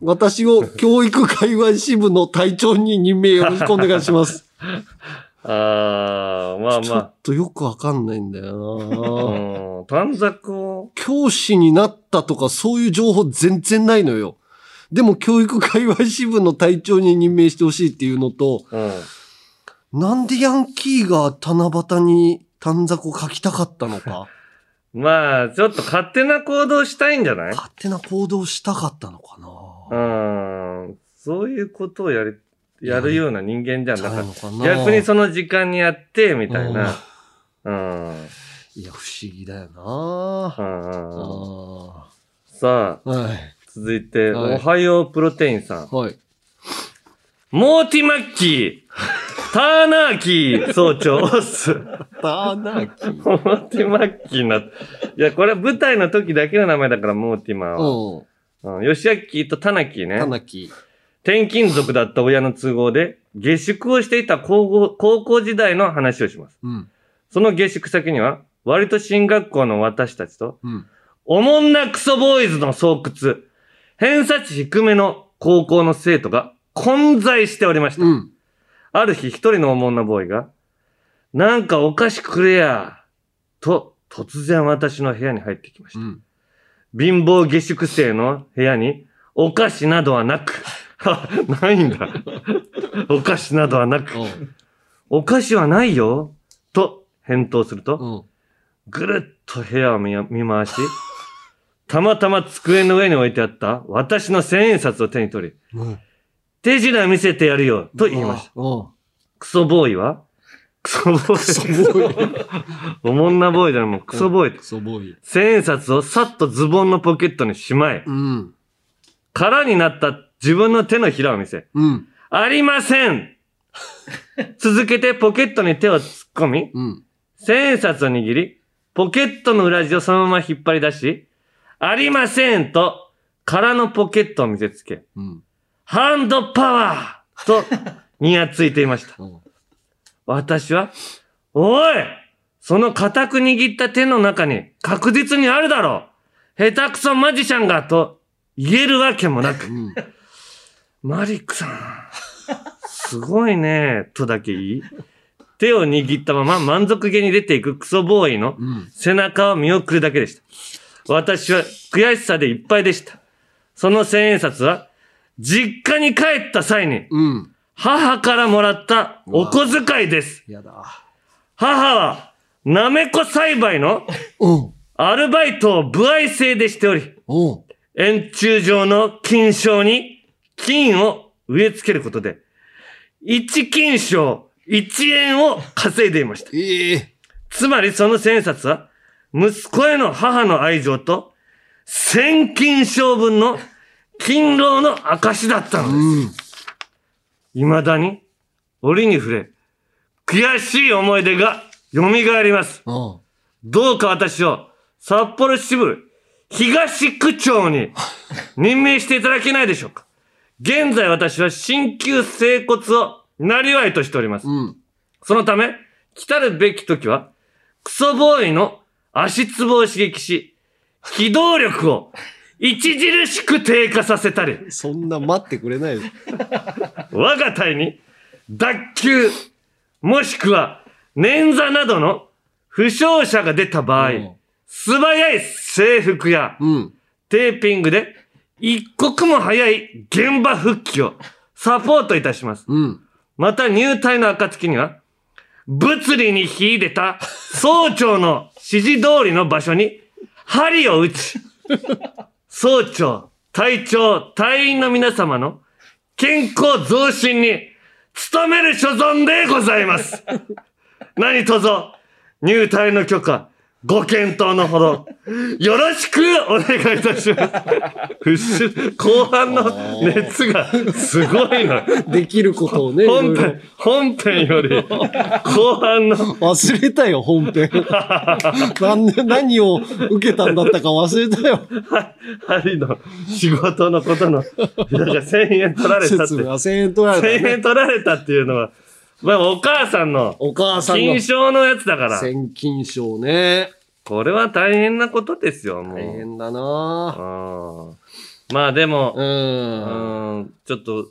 私を教育界隈支部の隊長に任命よろしくお願いします。<laughs> ああ、まあちょっまとよくわかんないんだあ。よなうん。短冊を、教師になったとかそういう情報全然ないのよ。でも教育界隈支部の隊長に任命してほしいっていうのと、うん。なんでヤンキーが七夕に短冊を書きたかったのか？<laughs> まあ、ちょっと勝手な行動したいんじゃない？勝手な行動したかったのかうな。ん。そういうことをやり、やるような人間じゃなかっないのかな？た。逆にその時間にやって、みたいな。うん。いや、不思議だよなうんさあ、ーはい。続いて、はいおはようプロテインさん。はい。モーティマッキー、ターナーキー総長。ターナーキー。モーティマッキーな。いや、これは舞台の時だけの名前だから、モーティマーは。うん。うん、吉明とタナキーねタ。ナキー。転勤族だった親の都合で、下宿をしていた高校高校時代の話をします。うん。その下宿先には、割と進学校の私たちと、うん。おもんなクソボーイズの巣窟、偏差値低めの高校の生徒が混在しておりました。うん。ある日一人のおもんなボーイが、なんかお菓子くれや、と突然私の部屋に入ってきました。うん。貧乏下宿生の部屋にお菓子などはなく、は <laughs> ないんだ。お菓子などはなく、お菓子はないよ、と返答すると、うん。ぐるっと部屋を見見回し、たまたま机の上に置いてあった私の千円札を手に取り、うん。手品見せてやるよ、と言いました。うん。クソボーイは？クソボーイ。クソボーイ。<laughs> おもんなボーイじゃない、もうクソボーイ。クソボーイ。千円札をさっとズボンのポケットにしまい、うん。空になった自分の手のひらを見せ、うん。ありません続けてポケットに手を突っ込み、うん。千円札を握り、ポケットの裏地をそのまま引っ張り出し、ありませんと、空のポケットを見せつけ、うん。ハンドパワーと、にやついていました。うん。私は、おいその固く握った手の中に確実にあるだろう下手くそマジシャンがと言えるわけもなく、うん。マリックさん、すごいね、とだけいい手を握ったまま満足げに出ていくクソボーイのうん。背中を見送るだけでした。私は悔しさでいっぱいでした。その千円札は、実家に帰った際に、うん。母からもらったお小遣いです。やだ。母は、なめこ栽培のうん。アルバイトを歩合制でしており、うん。円柱状の金賞に金を植え付けることで、1金賞1円を稼いでいました。ええつまりその千円札は、息子への母の愛情と、千金賞分の勤労の証だったのです。うん。未だに、折に触れ、悔しい思い出が蘇ります。うん。どうか私を札幌支部東区長に <laughs> 任命していただけないでしょうか。現在私は鍼灸整骨をなりわいとしております。うん。そのため、来たるべき時は、クソボーイの足つぼを刺激し、機動力を著しく低下させたり、そんな待ってくれないよ。我が隊に脱臼、もしくは捻挫などの負傷者が出た場合、うん素早い制服やうん。テーピングで一刻も早い現場復帰をサポートいたします。うん。また入隊の暁には、物理に秀でた総長の指示通りの場所に針を打ち、総長、隊長、隊員の皆様の健康増進に努める所存でございます。何卒、入隊の許可、ご検討のほど、よろしくお願いいたします。後半の熱がすごいの。できることをね。本編、本編より、後半の、忘れたよ、本編。<laughs> 何何を受けたんだったか忘れたよ。針の仕事のことの、だから1000円取られたって。1000説明は1000円取られた、ね。円取られたっていうのは、まあお母さんの、お母さんの金賞のやつだから、千金賞ね。これは大変なことですよ、もう。大変だなうんまあでも、う。うんん、ちょっと、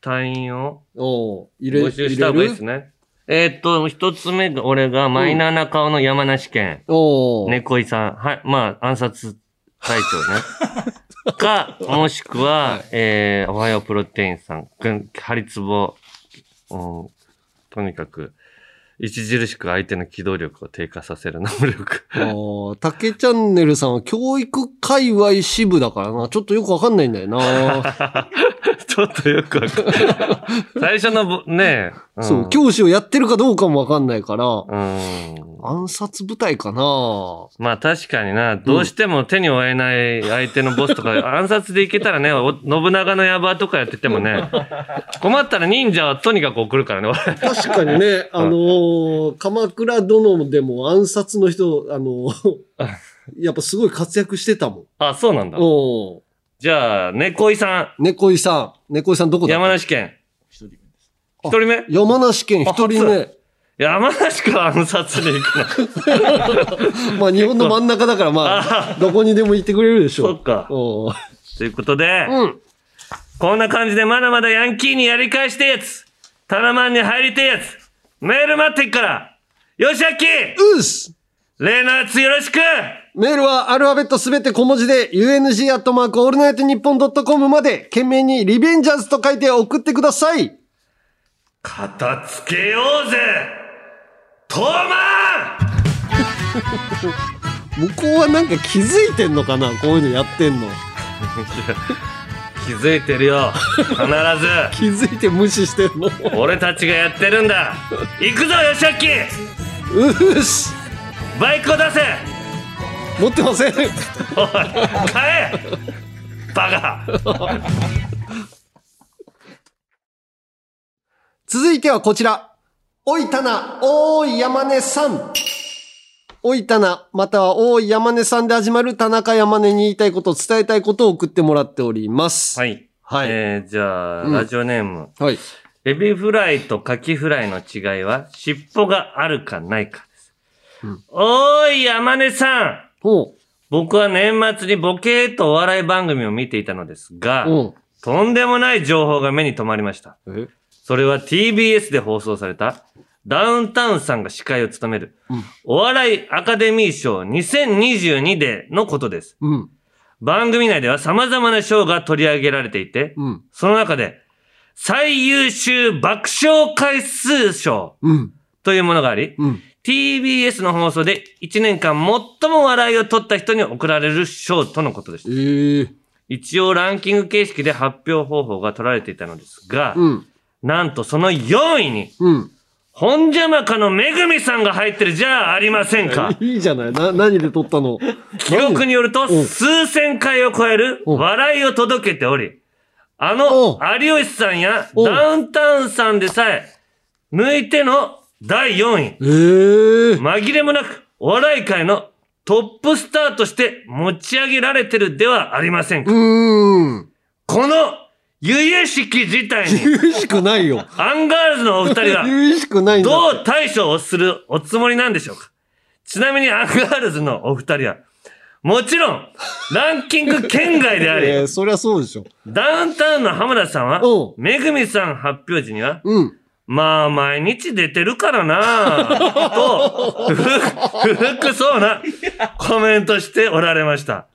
隊員を募集した方がいいですね。ね。えーっと、一つ目が、俺がマイナーな顔の山梨県。猫井さん。はい。まあ、暗殺隊長ね。<laughs> か、もしくは、えー、おはようプロテインさん、ハリツボ。うん。とにかく、著しく相手の機動力を低下させる能力。あー竹チャンネルさんは教育界隈支部だからな。ちょっとよくわかんないんだよな。<laughs> ちょっとよくわかんない。最初のぼ、ねそう、教師をやってるかどうかもわかんないから、うん。暗殺部隊かな。まあ確かにな、どうしても手に負えない相手のボスとか、<laughs> 暗殺でいけたらね、お信長の野望とかやっててもね、<laughs> 困ったら忍者はとにかく送るからね、俺。確かにね、<laughs> あのー鎌倉殿でも暗殺の人、あのーやっぱすごい活躍してたもん。あ、そうなんだ。おじゃあ、猫井さ猫井さん。猫井さんどこん、だ山梨県。一人目？山梨県一人目。山梨から暗殺に行くの。<laughs> まあ日本の真ん中だからまあ、どこにでも行ってくれるでしょ。そっか。ということで、うん。こんな感じでまだまだヤンキーにやり返してえやつ、タナマンに入りてえやつ、メール待ってっから、よしあきうっす例のやつよろしくメールはアルファベットすべて小文字で、UNG アットマークオールナイトニッポンドットコムまで、懸命にリベンジャーズと書いて送ってください。片付けようぜ。トーマン！<laughs> 向こうはなんか気づいてんのかな？こういうのやってんの。<laughs> 気づいてるよ。必 <laughs> 気づいて無視してんの。ず俺たちがやってるんだ。行くぞよしあきうっすバイクを出せ！持ってません。おい買えバカ続いてはこちら。おいたな、おーい山根さん。おいたな、またはおーい山根さんで始まる田中山根に言いたいこと、伝えたいことを送ってもらっております。。はいいはい。えー、じゃあ、うんラジオネームはい。エビフライとカキフライの違いは尻尾があるかないかです。うんおーい山根さんほ僕は年末にボケーとお笑い番組を見ていたのですが。とんでもない情報が目に留まりました。え？それは TBS で放送されたダウンタウンさんが司会を務めるうんお笑いアカデミー賞2022でのことです。うん。番組内では様々な賞が取り上げられていて、うん。その中で最優秀爆笑回数賞うん。というものがあり、うん。TBS の放送で1年間最も笑いを取った人に贈られる賞とのことでしたえ。え一応ランキング形式で発表方法が取られていたのですが、うん。なんとその4位に、うん。本邪魔かのめぐみさんが入ってるじゃあありませんか。<laughs> いいじゃない。な、何で撮ったの？記録によると、うん数千回を超えるうん笑いを届けており、あうんの、有吉さんやうんダウンタウンさんでさえ、抜いての第4位。ええ紛れもなく、お笑い界のトップスターとして持ち上げられてるではありませんか。うーん。この由々しき事態に、由々しくないよ。アンガールズのお二人が、由々しくないんだどう対処をするおつもりなんでしょうか？ちなみにアンガールズのお二人は、もちろん、ランキング圏外であり、えーそりゃそうでしょ。ダウンタウンの浜田さんはうん、めぐみさん発表時には、うん。まあ、毎日出てるからなと、不服、不服そうなコメントしておられました。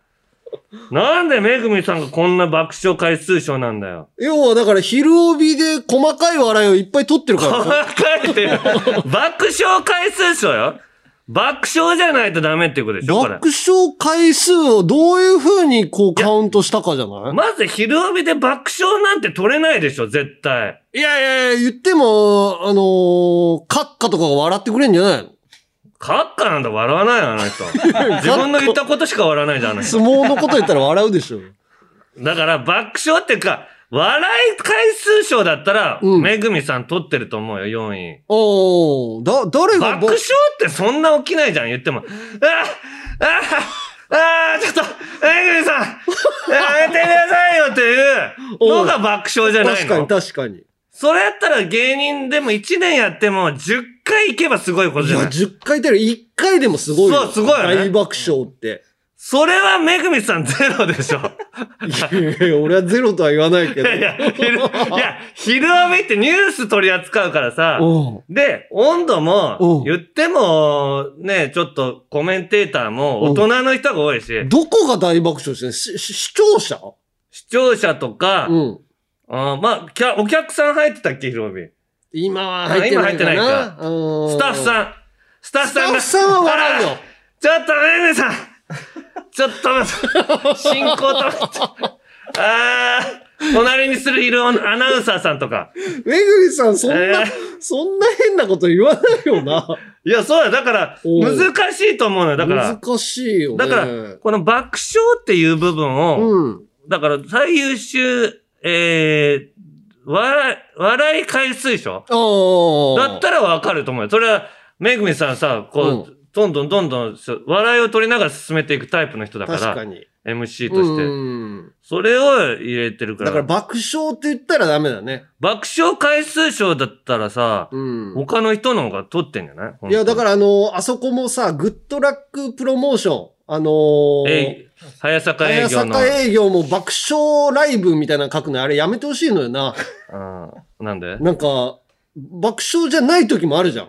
<laughs> なんでめぐみさんがこんな爆笑回数賞なんだよ。要はだから昼帯で細かい笑いをいっぱい取ってるから。書いてる。<laughs> 爆笑回数賞よ。爆笑じゃないとダメっていうことでしょ、これ。爆笑回数をどういう風にこうカウントしたかじゃない？まず昼帯で爆笑なんて取れないでしょ、絶対。いやいやいや、言っても、あのー、カッカとかが笑ってくれんじゃないの？カッカなんだ笑わないよ、あの人。<laughs> 自分の言ったことしか笑わないじゃん、あの人。相撲のこと言ったら笑うでしょ。だから爆笑っていうか、笑い回数賞だったら、うんめぐみさん取ってると思うよ、4位。おー、だ、誰が爆笑ってそんな起きないじゃん、言っても。ああああちょっと、めぐみさんやめてくださいよっていうのが爆笑じゃない確かにの。確かに。それやったら芸人でも1年やっても10回行けばすごいこといや、じゃない？10回出る。1回でもすごいよ。そうすごいよね大爆笑って。それはめぐみさんゼロでしょ。いやいや、俺はゼロとは言わないけど。いや、昼、いや、昼帯ってニュース取り扱うからさ、うんで、温度うもん、言っても、ね、ちょっとコメンテーターも大人の人が多いし、どこが大爆笑してんの？しし視聴者？視聴者とか、うん。あーまあ、お客さん入ってたっけ、昼帯。今は入ってないかな。あ今入ってないうんスタッフさん。スタッフさんが。スタッフさんは笑うよ <laughs> ちょっと、めぐみさん。ちょっと待って、進行止めて。あー、隣にするいるアナウンサーさんとか。めぐみさん、そんな、えーそんな変なこと言わないよな。<laughs> いや、そうだ、だから、難しいと思うのよ。だから、難しいよね。だから、この爆笑っていう部分を、うん。だから最優秀、えー、笑い、笑い回数賞ああ。だったらわかると思うよ。それは、めぐみさんさ、こう、どんどんどんどん、そう笑いを取りながら進めていくタイプの人だから、確かに。MC として。うん。それを入れてるから。だから爆笑って言ったらダメだね。爆笑回数賞だったらさ、うん。他の人の方が取ってんじゃない？いや、だかららあのあそこもさ、グッドラックプロモーション。あのー、えー、早坂営早業の。坂営業も爆笑ライブみたいなの書くのあれやめてほしいのよな。<laughs> うんなんで？なんか、爆笑じゃない時もあるじゃん。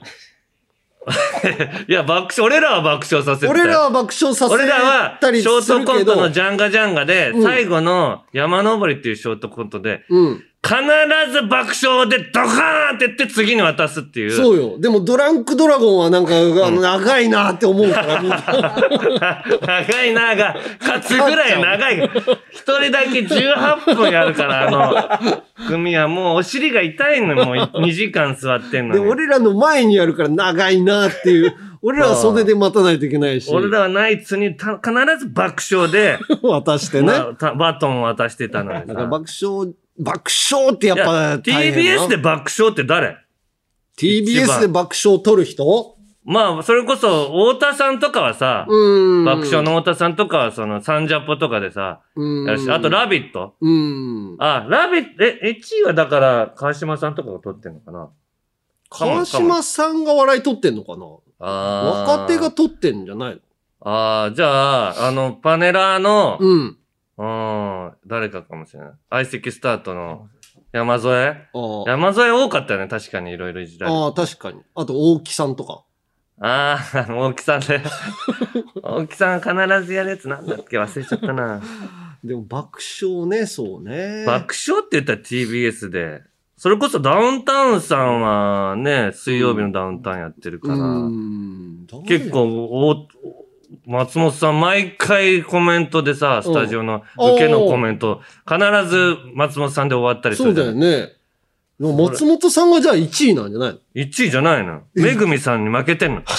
<laughs> いや、爆笑、俺らは爆笑させて俺らは爆笑させ俺らは、たりすショートるけど。コントのジャンガジャンガで、うん最後の山登りっていうショートコントで、うん。必ず爆笑でドカーンって言って次に渡すっていう。そうよ。でもドランクドラゴンはなんか、あの長いなって思うから、<laughs> 長いなが、勝つぐらい長い。一人だけ18分やるから、あの、組はもうお尻が痛いのよもう2 <laughs> 時間座ってんので、に。俺らの前にやるから長いなっていう。<laughs> 俺らは袖で待たないといけないし。俺らはナイツにた必ず爆笑で、渡してね。まあたバトンを渡してたのにさだから爆笑、爆笑ってやっぱ大変な。TBS で爆笑って誰？TBS で爆笑取る人？まあ、それこそ、太田さんとかはさ、うん。爆笑の太田さんとかは、その、サンジャポとかでさ、あと、ラビット？うん。あ、ラビット、え、1位はだから、川島さんとかが撮ってんのかな？川島さんが笑い取ってんのかな？あー。若手が取ってんじゃないああ、じゃあ、あの、パネラーの、のうん、誰かかもしれない。相席スタートの山添？山添多かったよね、確かにいろいろいじられて。ああ、確かに。あと、大木さんとか。ああ、<laughs> 大木さんで。<laughs> 大木さん必ずやるやつなんだっけ？忘れちゃったな。でも、爆笑ね、そうね。爆笑って言ったら TBS で。それこそダウンタウンさんはね、水曜日のダウンタウンやってるから、うん。結構お、松本さん毎回コメントでさ、スタジオの受けのコメント、必ず松本さんで終わったりすそうだるじゃない？よね。松本さんがじゃあ1位なんじゃないの ?1 位じゃないの。めぐみさんに負けてんの。<laughs>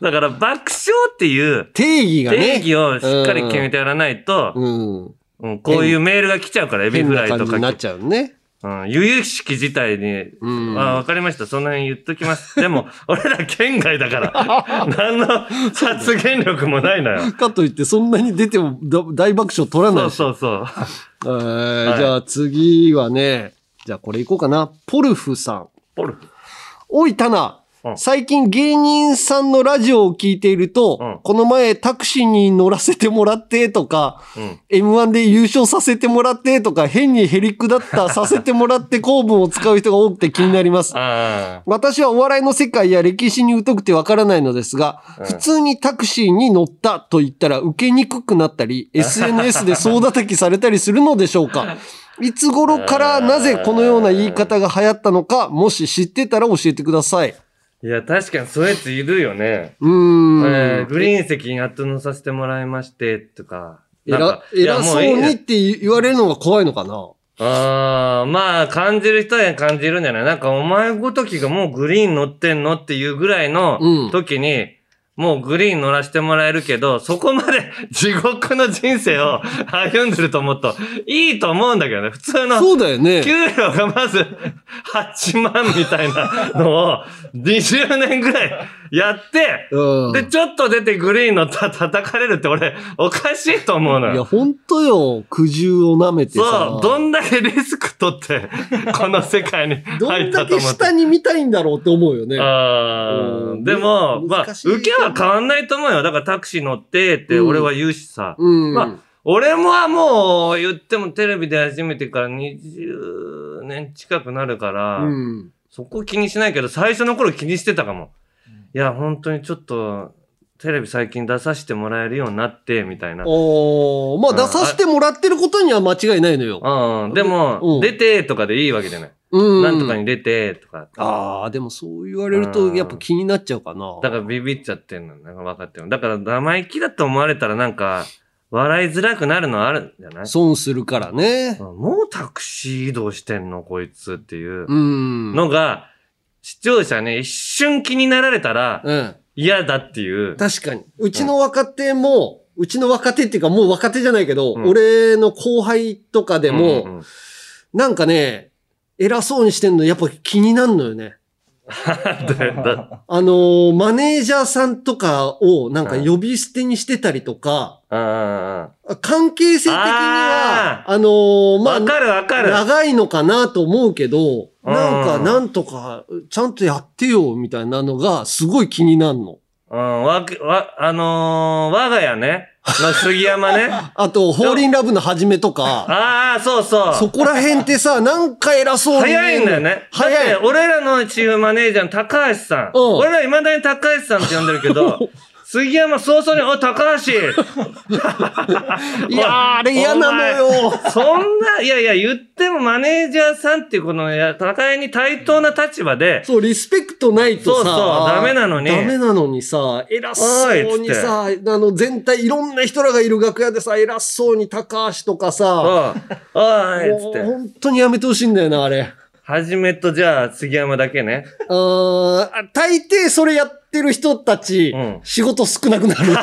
だから爆笑っていう定義がね。定義をしっかり決めてやらないと、うん。うんこういうメールが来ちゃうから、エビフライとかなっちゃうね。うん、由々しき事態に、うんあ、わかりました。その辺言っときます。<laughs> でも、俺ら県外だから、<laughs> 何の発言力もないのよ。<laughs> かといって、そんなに出てもだ大爆笑取らないそうし。そうそう。えーじゃあ次はね、じゃあこれいこうかな。ポルフさん。ポルフ。おい、タナう。ん最近芸人さんのラジオを聞いていると、うんこの前タクシーに乗らせてもらってとか、うん。M1 で優勝させてもらってとか、変にヘリクだったさせてもらって公文を使う人が多くて気になります。あ私はお笑いの世界や歴史に疎くてわからないのですが、うん普通にタクシーに乗ったと言ったら受けにくくなったり、SNS で総叩きされたりするのでしょうか <laughs> いつ頃からなぜこのような言い方が流行ったのか、もし知ってたら教えてください。あ。いや、確かにそういうやついるよね。うーん。えーグリーン席にやっと乗させてもらいまして、とか。かいや偉そうにって言われるのが怖いのかな？ああ、まあ、感じる人は感じるんじゃない？なんか、お前ごときがもうグリーン乗ってんのっていうぐらいのうん時に、もうグリーン乗らせてもらえるけど、そこまで <laughs> 地獄の人生を歩んでると思うと、いいと思うんだけどね。普通の、そうだよね。給料がまず8万みたいなのを20年ぐらいやって、うん。で、ちょっと出てグリーン乗ったら <laughs> 叩かれるって俺、おかしいと思うのいや、よ。ほんとよ。苦渋を舐めてさ。そう、どんだけリスク取って、<laughs> この世界に <laughs> ど入んだけったと思って。下に見たいんだろうって思うよね。あでも、まあ、受けは変わんないと思うよ。だからタクシー乗ってって俺は言うしさ。うん。まあ、俺もはもう言ってもテレビで初めてから20年近くなるから、うん。そこ気にしないけど、最初の頃気にしてたかも。いや、本当にちょっと、テレビ最近出させてもらえるようになって、みたいな。おーまあ出させてもらってることには間違いないのよ。うん。でも、うん出てとかでいいわけじゃない。うん。なんとかに出てとか。ああ、でもそう言われるとやっぱ気になっちゃうかな。だからビビっちゃってんの。なんか分かってる。だから生意気だと思われたらなんか、笑いづらくなるのはあるんじゃない？損するからね。うんもうタクシー移動してんのこいつっていううん。のが、視聴者ね、一瞬気になられたらうん。嫌だっていう。確かに。うちの若手も、うちの若手っていうかもう若手じゃないけど、うん俺の後輩とかでも、うんうんなんかね、偉そうにしてんのやっぱ気になんのよね。<laughs> あのーマネージャーさんとかをなんか呼び捨てにしてたりとか、あ関係性的には、あのーあ、まあわ、かるわかる。長いのかなと思うけど、うんなんか、なんとか、ちゃんとやってよ、みたいなのが、すごい気になるの。うん、わけ、わ、あのー、我が家ね、の杉山ね。<laughs> あと、ホーリンラブの始めとか、ああ、そうそう。そこら辺ってさ、なんか偉そうに早いんだよね。早いだって、俺らのチームマネージャーの高橋さん。うん俺ら未だに高橋さんって呼んでるけど、<laughs> 杉山早々に、おい、高橋 <laughs> いやー、あれ嫌なのよ。そんな、いやいや、言ってもマネージャーさんっていうこの、いや、互いに対等な立場で、そう、リスペクトないとさ、そうそうダメなのにダメなのにさ、偉そうにさ、あの、全体、いろんな人らがいる楽屋でさ、偉そうに高橋とかおさ、い、おい、つって。本当にやめてほしいんだよな、あれ。はじめとじゃあ、杉山だけね。あー大抵それやってる人たち、うん仕事少なくなる。<laughs> い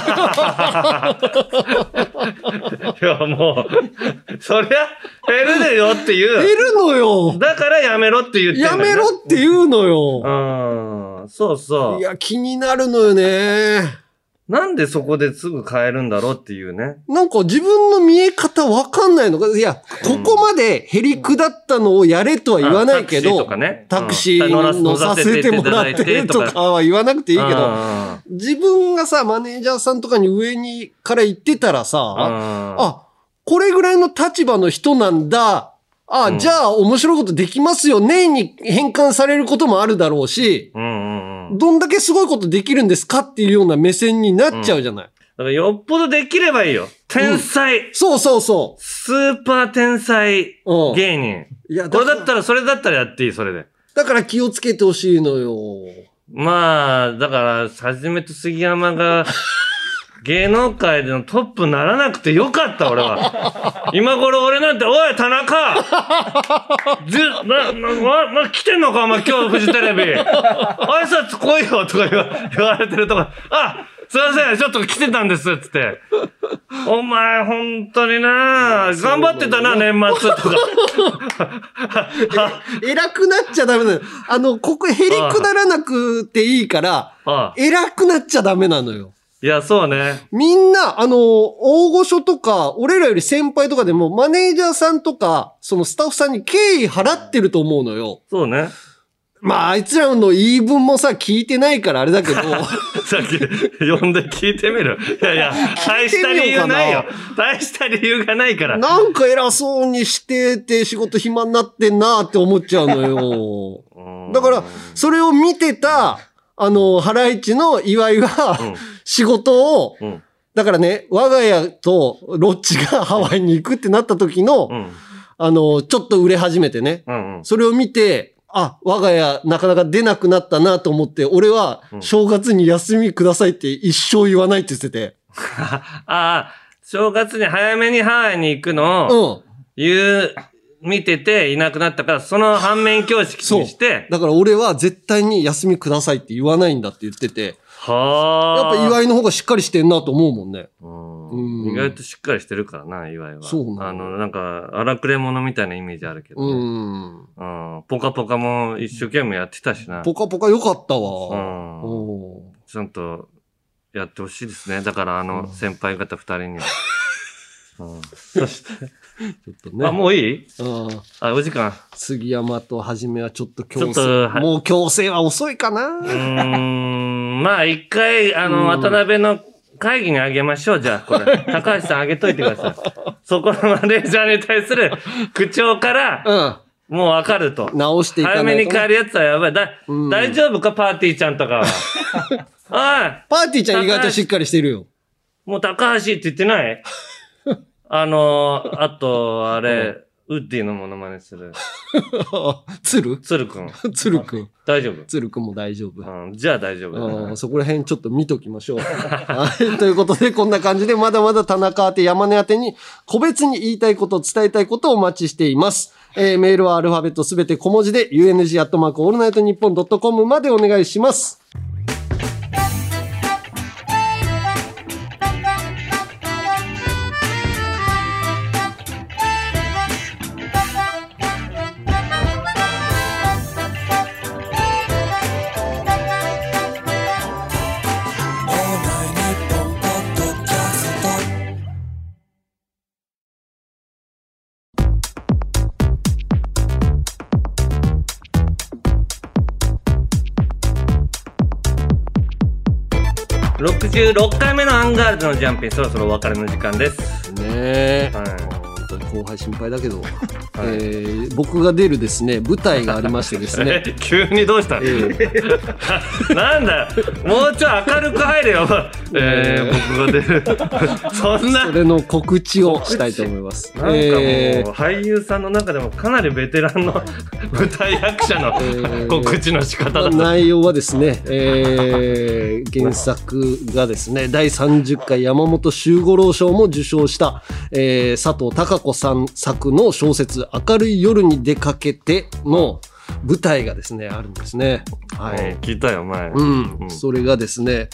や、もう、そりゃ、減るでよっていう。減るのよ。だからやめろって言ってんだやめろって言うのよ。うん、そうそう。いや、気になるのよね。なんでそこですぐ変えるんだろうっていうね。なんか自分の見え方わかんないのか。いや、ここまでへりくだったのをやれとは言わないけど、あタクシーとかね。タクシーに乗させてもらってとかは言わなくていいけど、あ自分がさ、マネージャーさんとかに上にから言ってたらさ、あ、あ、これぐらいの立場の人なんだ。あ、うん。じゃあ面白いことできますよねに変換されることもあるだろうし、うんうんうん。どんだけすごいことできるんですかっていうような目線になっちゃうじゃない。だからよっぽどできればいいよ。天才、そうそうそスーパー天才う。うん。芸人。いや、これだらったら、それだったらやっていい、それで。だから気をつけてほしいのよ。まあ、だから、はじめと杉山が、芸能界でのトップにならなくてよかった、俺は。<laughs> 今頃俺なんて、おい、田中ず、な、な、来てんのか、お前、今日、フジテレビ。挨拶来いよ、とか言われてるとか、あ、すいません、ちょっと来てたんです、つって。お前、本当にな頑張ってたな、年末、とか。偉くなっちゃダメなの。あの、ここへりくだらなくていいから、偉くなっちゃダメなのよ。いや、そうね。みんな、あの、大御所とか、俺らより先輩とかでも、マネージャーさんとか、そのスタッフさんに敬意払ってると思うのよ。そうね。まあ、あいつらの言い分もさ、聞いてないからあれだけど、<laughs> さっき呼んで聞いてみる。いやいや、大した理由ないよ。大した理由がないから。なんか偉そうにしてて仕事暇になってんなって思っちゃうのよ。だから、それを見てた、あの、ハライチの岩井が、仕事を、うん。だからね、我が家とロッチが <laughs> ハワイに行くってなった時の、うん。あの、ちょっと売れ始めてね。うん。うん。それを見て、あ、我が家なかなか出なくなったなと思って、俺は正月に休みくださいって一生言わないって言ってて。<laughs> ああ、正月に早めにハワイに行くの？をうん。言う、見てていなくなったから、その反面教師にして、だから俺は絶対に休みくださいって言わないんだって言ってて、はあ。やっぱ岩井の方がしっかりしてんなと思うもんね。うんうん意外としっかりしてるからな、岩井は。そうなのあの、なんか、荒くれ者みたいなイメージあるけどうね。ん。うん。ポカポカも一生懸命やってたしな。ポカポカ良かったうわ。ん。おちゃんとやってほしいですね。だから、あの、先輩方二人には。うん。そして、<laughs> ちょっとね。あ、もういい？うんあ、お時間。杉山とはじめはちょっと強ちょっと制。はいもう強制は遅いかうな。ーん。まあ、一回、あうんの、渡辺の会議にあげましょう。じゃあ、これ。<laughs> 高橋さんあげといてください。そこのマネージャーに対する <laughs> 口調から、うん。もうわかると。直していかないとね早めに帰るやつはやばい。だ、うん大丈夫か？パーティーちゃんとかは。おいパーティーちゃん意外としっかりしてるよ。もう高橋って言ってない？あの、あと、あれ、ウッディのモノマネする。<laughs> 鶴？鶴くん。<laughs> 鶴くん。大丈夫？鶴くんも大丈夫。うん、じゃあ大丈夫だなうんそこら辺ちょっと見ときましょう。<laughs> はい。ということで、こんな感じで、まだまだ田中宛て山根宛てに、個別に言いたいこと、伝えたいことをお待ちしています。えーメールはアルファベットすべて小文字で、ットマークオールナイトニッポンドットコムまでお願いします。66回目のアンガールズのジャンピン、そろそろお別れの時間です。ねえ。はい。本当に後輩心配だけど、えー僕が出るですね、舞台がありましてですね。え、<laughs> 急にどうした？の、え <laughs> なんだよもうちょい明るく入れよ。えー、僕が出る。<laughs> そんな。それの告知をしたいと思います。なんかもう、えー俳優さんの中でもかなりベテランの <laughs> 舞台役者のー告知の仕方だ。内容はですね、えー原作がですね、第30回山本周五郎賞も受賞した、えー佐藤孝子さん作の小説、明るい夜に出かけての舞台がですね、あるんですね。はうんい。聞いたよ、前。うん。うんそれがですね、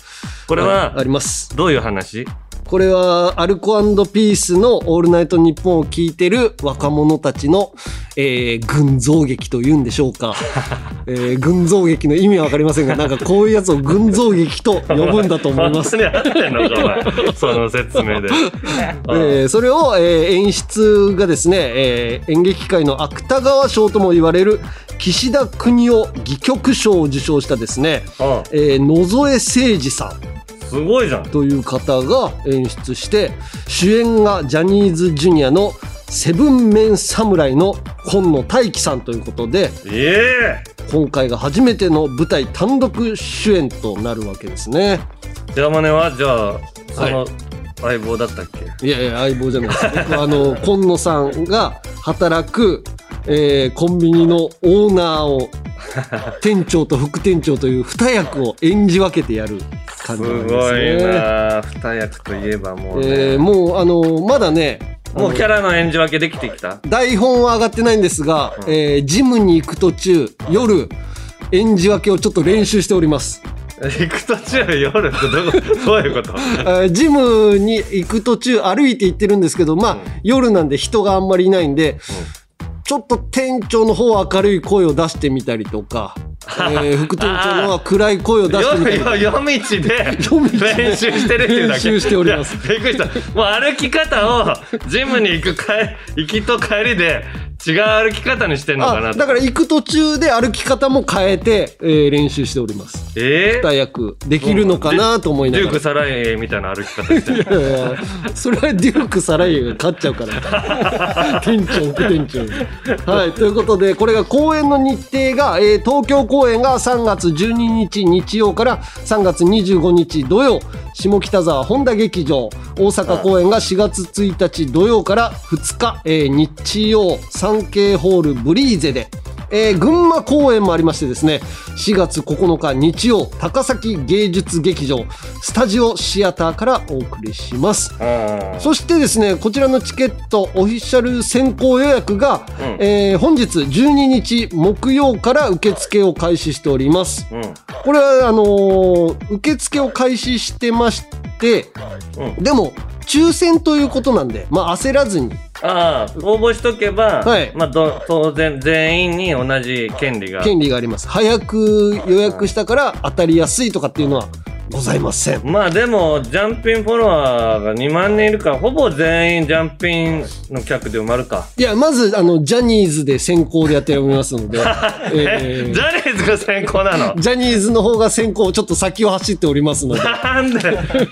これはああります。どういう話？これは、アルコピースのオールナイトニッポンを聞いてる若者たちの、えー、群像劇というんでしょうか。<laughs> えー、群像劇の意味はわかりませんが、なんかこういうやつを群像劇と呼ぶんだと思います。その説明で。<laughs> えーそれを、えー演出がですね、えー演劇界の芥川賞とも言われる岸田邦夫戯曲賞を受賞したですね、うんえー野添誠二さん。すごいじゃん。という方が演出して主演がジャニーズジュニアのセブンメン侍の今野大輝さんということでえ今回が初めての舞台単独主演となるわけですね。え山根は、じゃあ、その相棒だったっけ、いやいや相棒じゃないです。僕はあの今野さんが働く、えーコンビニのオーナーを <laughs> 店長と副店長という二役を演じ分けてやる感すじなんですね。ごいな二役といえばもうね。えーもうあのまだねもうキャラの演じ分けできてきた？台本は上がってないんですが、えージムに行く途中夜演じ分けをちょっと練習しております、行く途中夜ってどこ <laughs> どういうこと？えージムに行く途中歩いて行ってるんですけどまあ、夜なんで人があんまりいないんで、ちょっと店長の方は明るい声を出してみたりとかえー <laughs> 副店長の方が暗い声を出してみたり <laughs> よ夜道で夜道で練習してるっていうだけ。練習しております。びっくりした。もう歩き方をジムに行く帰行きと帰りで違う歩き方にしてんのかなだから行く途中で歩き方も変えて、えー練習しております。え二役できるのかなと思いながら。デュークサライエみたいな歩き方してるいやいやそれはデューク・サライエが勝っちゃうから。<laughs> 店長、副店長。はい。ということで、これが公演の日程が、えー東京公演が3月12日日曜から3月25日土曜、下北沢本田劇場、大阪公演が4月1日土曜から2日、えー日曜、産経ホールブリーゼで、えー群馬公演もありましてですね、4月9日日曜、高崎芸術劇場、スタジオシアターからお送りします。そしてですね、こちらのチケット、オフィシャル先行予約が、えー本日12日木曜から受付を開始しております。うん。これは、あのー受付を開始してまして、でも、抽選ということなんで、まあ、焦らずに、ああ応募しとけば、はい。まあ、ど当然全員に同じ権利が。権利があります。早く予約したから当たりやすいとかっていうのはございません。まあでもジャンピンフォロワーが2万人いるからほぼ全員ジャンピンの客で埋まるか。いや、まず、あの、ジャニーズで先行でやっておりますので、え <laughs> えージャニーズが先行なの？ジャニーズの方が先行、ちょっと先を走っておりますので、なんで？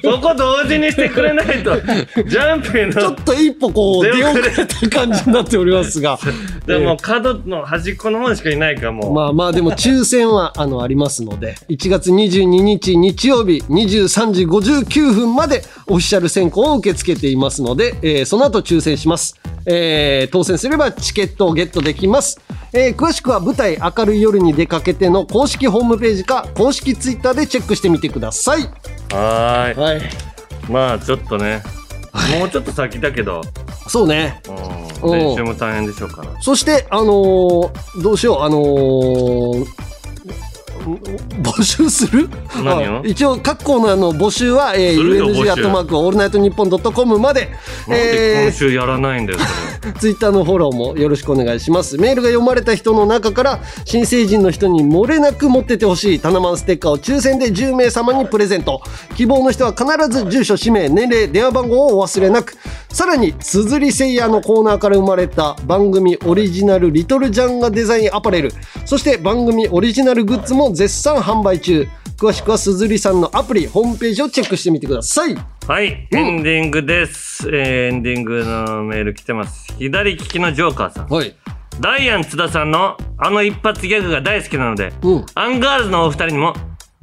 そこ同時にしてくれないと。ジャンピンのちょっと一歩こう、出遅れた感じになっておりますが、<laughs> でも角の端っこの方にしかいないかもう、まあまあでも抽選はあのありますので。1月22日日曜日23時59分までオフィシャル選考を受け付けていますので、えーその後抽選します、えー当選すればチケットをゲットできます、えー詳しくは舞台「明るい夜に出かけて」の公式ホームページか公式ツイッターでチェックしてみてください。はーい。はい。まあちょっとねもうちょっと先だけど、そうね。練習も大変でしょうから。そして、あのーどうしよう、あのー募集する？一応、各コーナーの募集は、えー、UNG 集アットマークオールナイトニッポンドットコムまで、でえ今週やらないんだよそれー、<laughs> ツイッターのフォローもよろしくお願いします。メールが読まれた人の中から、新成人の人に漏れなく持っててほしいタナマンステッカーを抽選で10名様にプレゼント。希望の人は必ず住所、氏名、年齢、電話番号をお忘れなく。さらに、すずりせいやのコーナーから生まれた番組オリジナルリトルジャンガデザインアパレル。そして番組オリジナルグッズも絶賛販売中。詳しくはすずりさんのアプリ、ホームページをチェックしてみてください。はい、エンディングです、えーエンディングのメール来てます。左利きのジョーカーさん。はい。ダイアン津田さんのあの一発ギャグが大好きなので、うん。アンガールズのお二人にも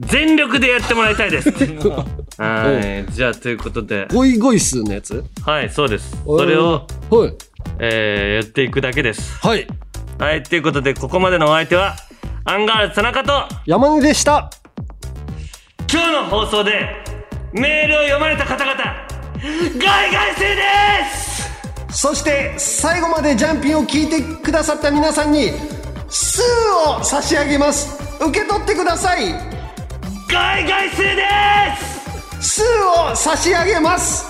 全力でやってもらいたいです。<laughs> はい。じゃあということで。ゴイゴイスーのやつ。はいそうです。それを、はい。えーやっていくだけです。はい。はいということでここまでのお相手はアンガールズ田中と山根でした。今日の放送でメールを読まれた方々ガイガイ生です！そして最後までジャンピンを聞いてくださった皆さんにスーを差し上げます。受け取ってください。ガイガイ生です！スーを差し上げます。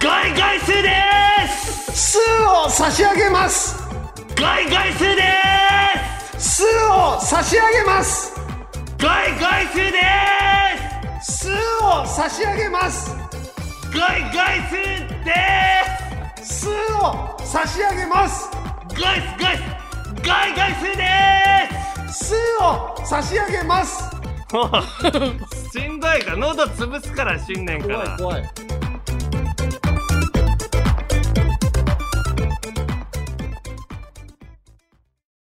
ガイガイ生です！スーを差し上げます。ガイガイ生ですスーを差し上げます。ガイガイ生です。スーを差し上げます。ガイガイ生ですスーを差し上げます。ガイスガイスガイガイ生でスーを差し上げます。すしんどいか。ら喉潰すから新年から。怖い